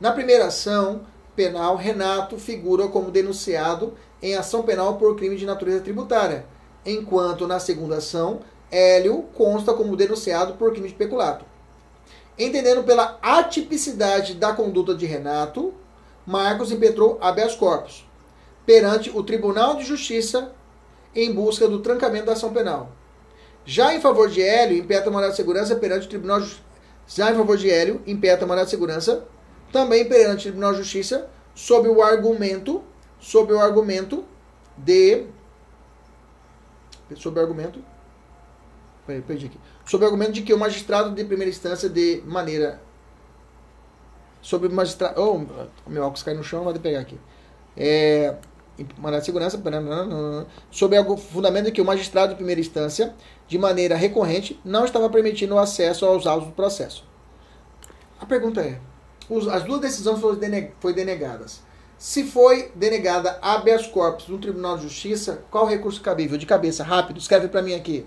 Na primeira ação penal, Renato figura como denunciado em ação penal por crime de natureza tributária, enquanto na segunda ação, Hélio consta como denunciado por crime de peculato. Entendendo pela atipicidade da conduta de Renato, Marcos impetrou habeas corpus perante o Tribunal de Justiça em busca do trancamento da ação penal. Já em favor de Hélio, impetra mandado de segurança perante o Tribunal de Já em favor de Hélio, impetra mandado de segurança também perante o Tribunal de Justiça sob o argumento sob o argumento de sob o argumento peraí, perdi aqui. Sob o argumento de que o magistrado de primeira instância de maneira sobre o magistrado, oh, meu óculos cai no chão, vai pegar aqui. É, mandado de segurança, sob o fundamento de que o magistrado de primeira instância, de maneira recorrente, não estava permitindo o acesso aos autos do processo. A pergunta é: as duas decisões foram denegadas. Se foi denegada habeas corpus no Tribunal de Justiça, qual recurso cabível? De cabeça, rápido, escreve para mim aqui.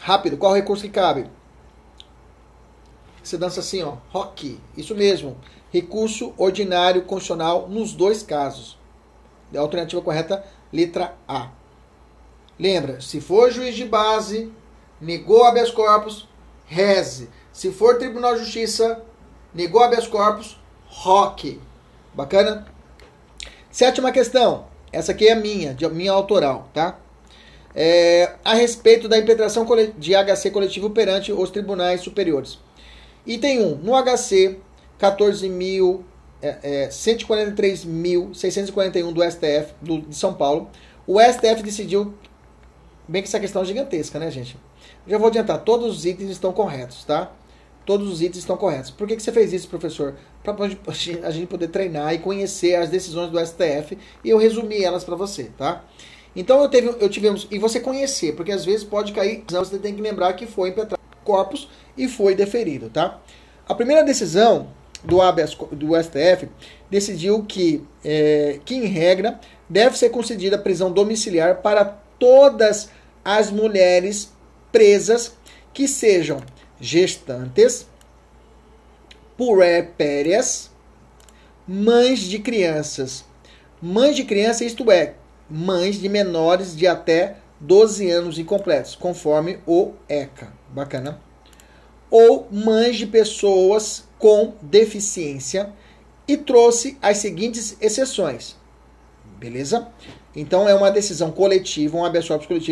Rápido, qual recurso que cabe? Você dança assim, ó, rock. Isso mesmo. Recurso ordinário constitucional nos dois casos. A alternativa correta, letra A. Lembra, se for juiz de base, negou habeas corpus, reze. Se for Tribunal de Justiça, negou habeas corpus, rock. Bacana? Sétima questão. Essa aqui é minha, de minha autoral, tá? É, a respeito da impetração de HC coletivo perante os tribunais superiores. Item 1. No HC 14.143.641 é, é, do STF do, de São Paulo, o STF decidiu, bem que essa questão é gigantesca, né, gente? Já vou adiantar, todos os itens estão corretos, tá? Todos os itens estão corretos. Por que, que você fez isso, professor? Para a gente poder treinar e conhecer as decisões do STF e eu resumi elas para você, tá? Então eu, teve, eu tivemos. E você conhecer, porque às vezes pode cair. Você tem que lembrar que foi impetrado corpus e foi deferido, tá? A primeira decisão do, habeas, do STF decidiu que, é, que, em regra, deve ser concedida prisão domiciliar para todas as mulheres presas que sejam gestantes, puerpérias, mães de crianças. Mães de criança, isto é, mães de menores de até 12 anos incompletos, conforme o ECA. Bacana. Ou mães de pessoas com deficiência e trouxe as seguintes exceções. Beleza? Então é uma decisão coletiva, um habeas corpus coletivo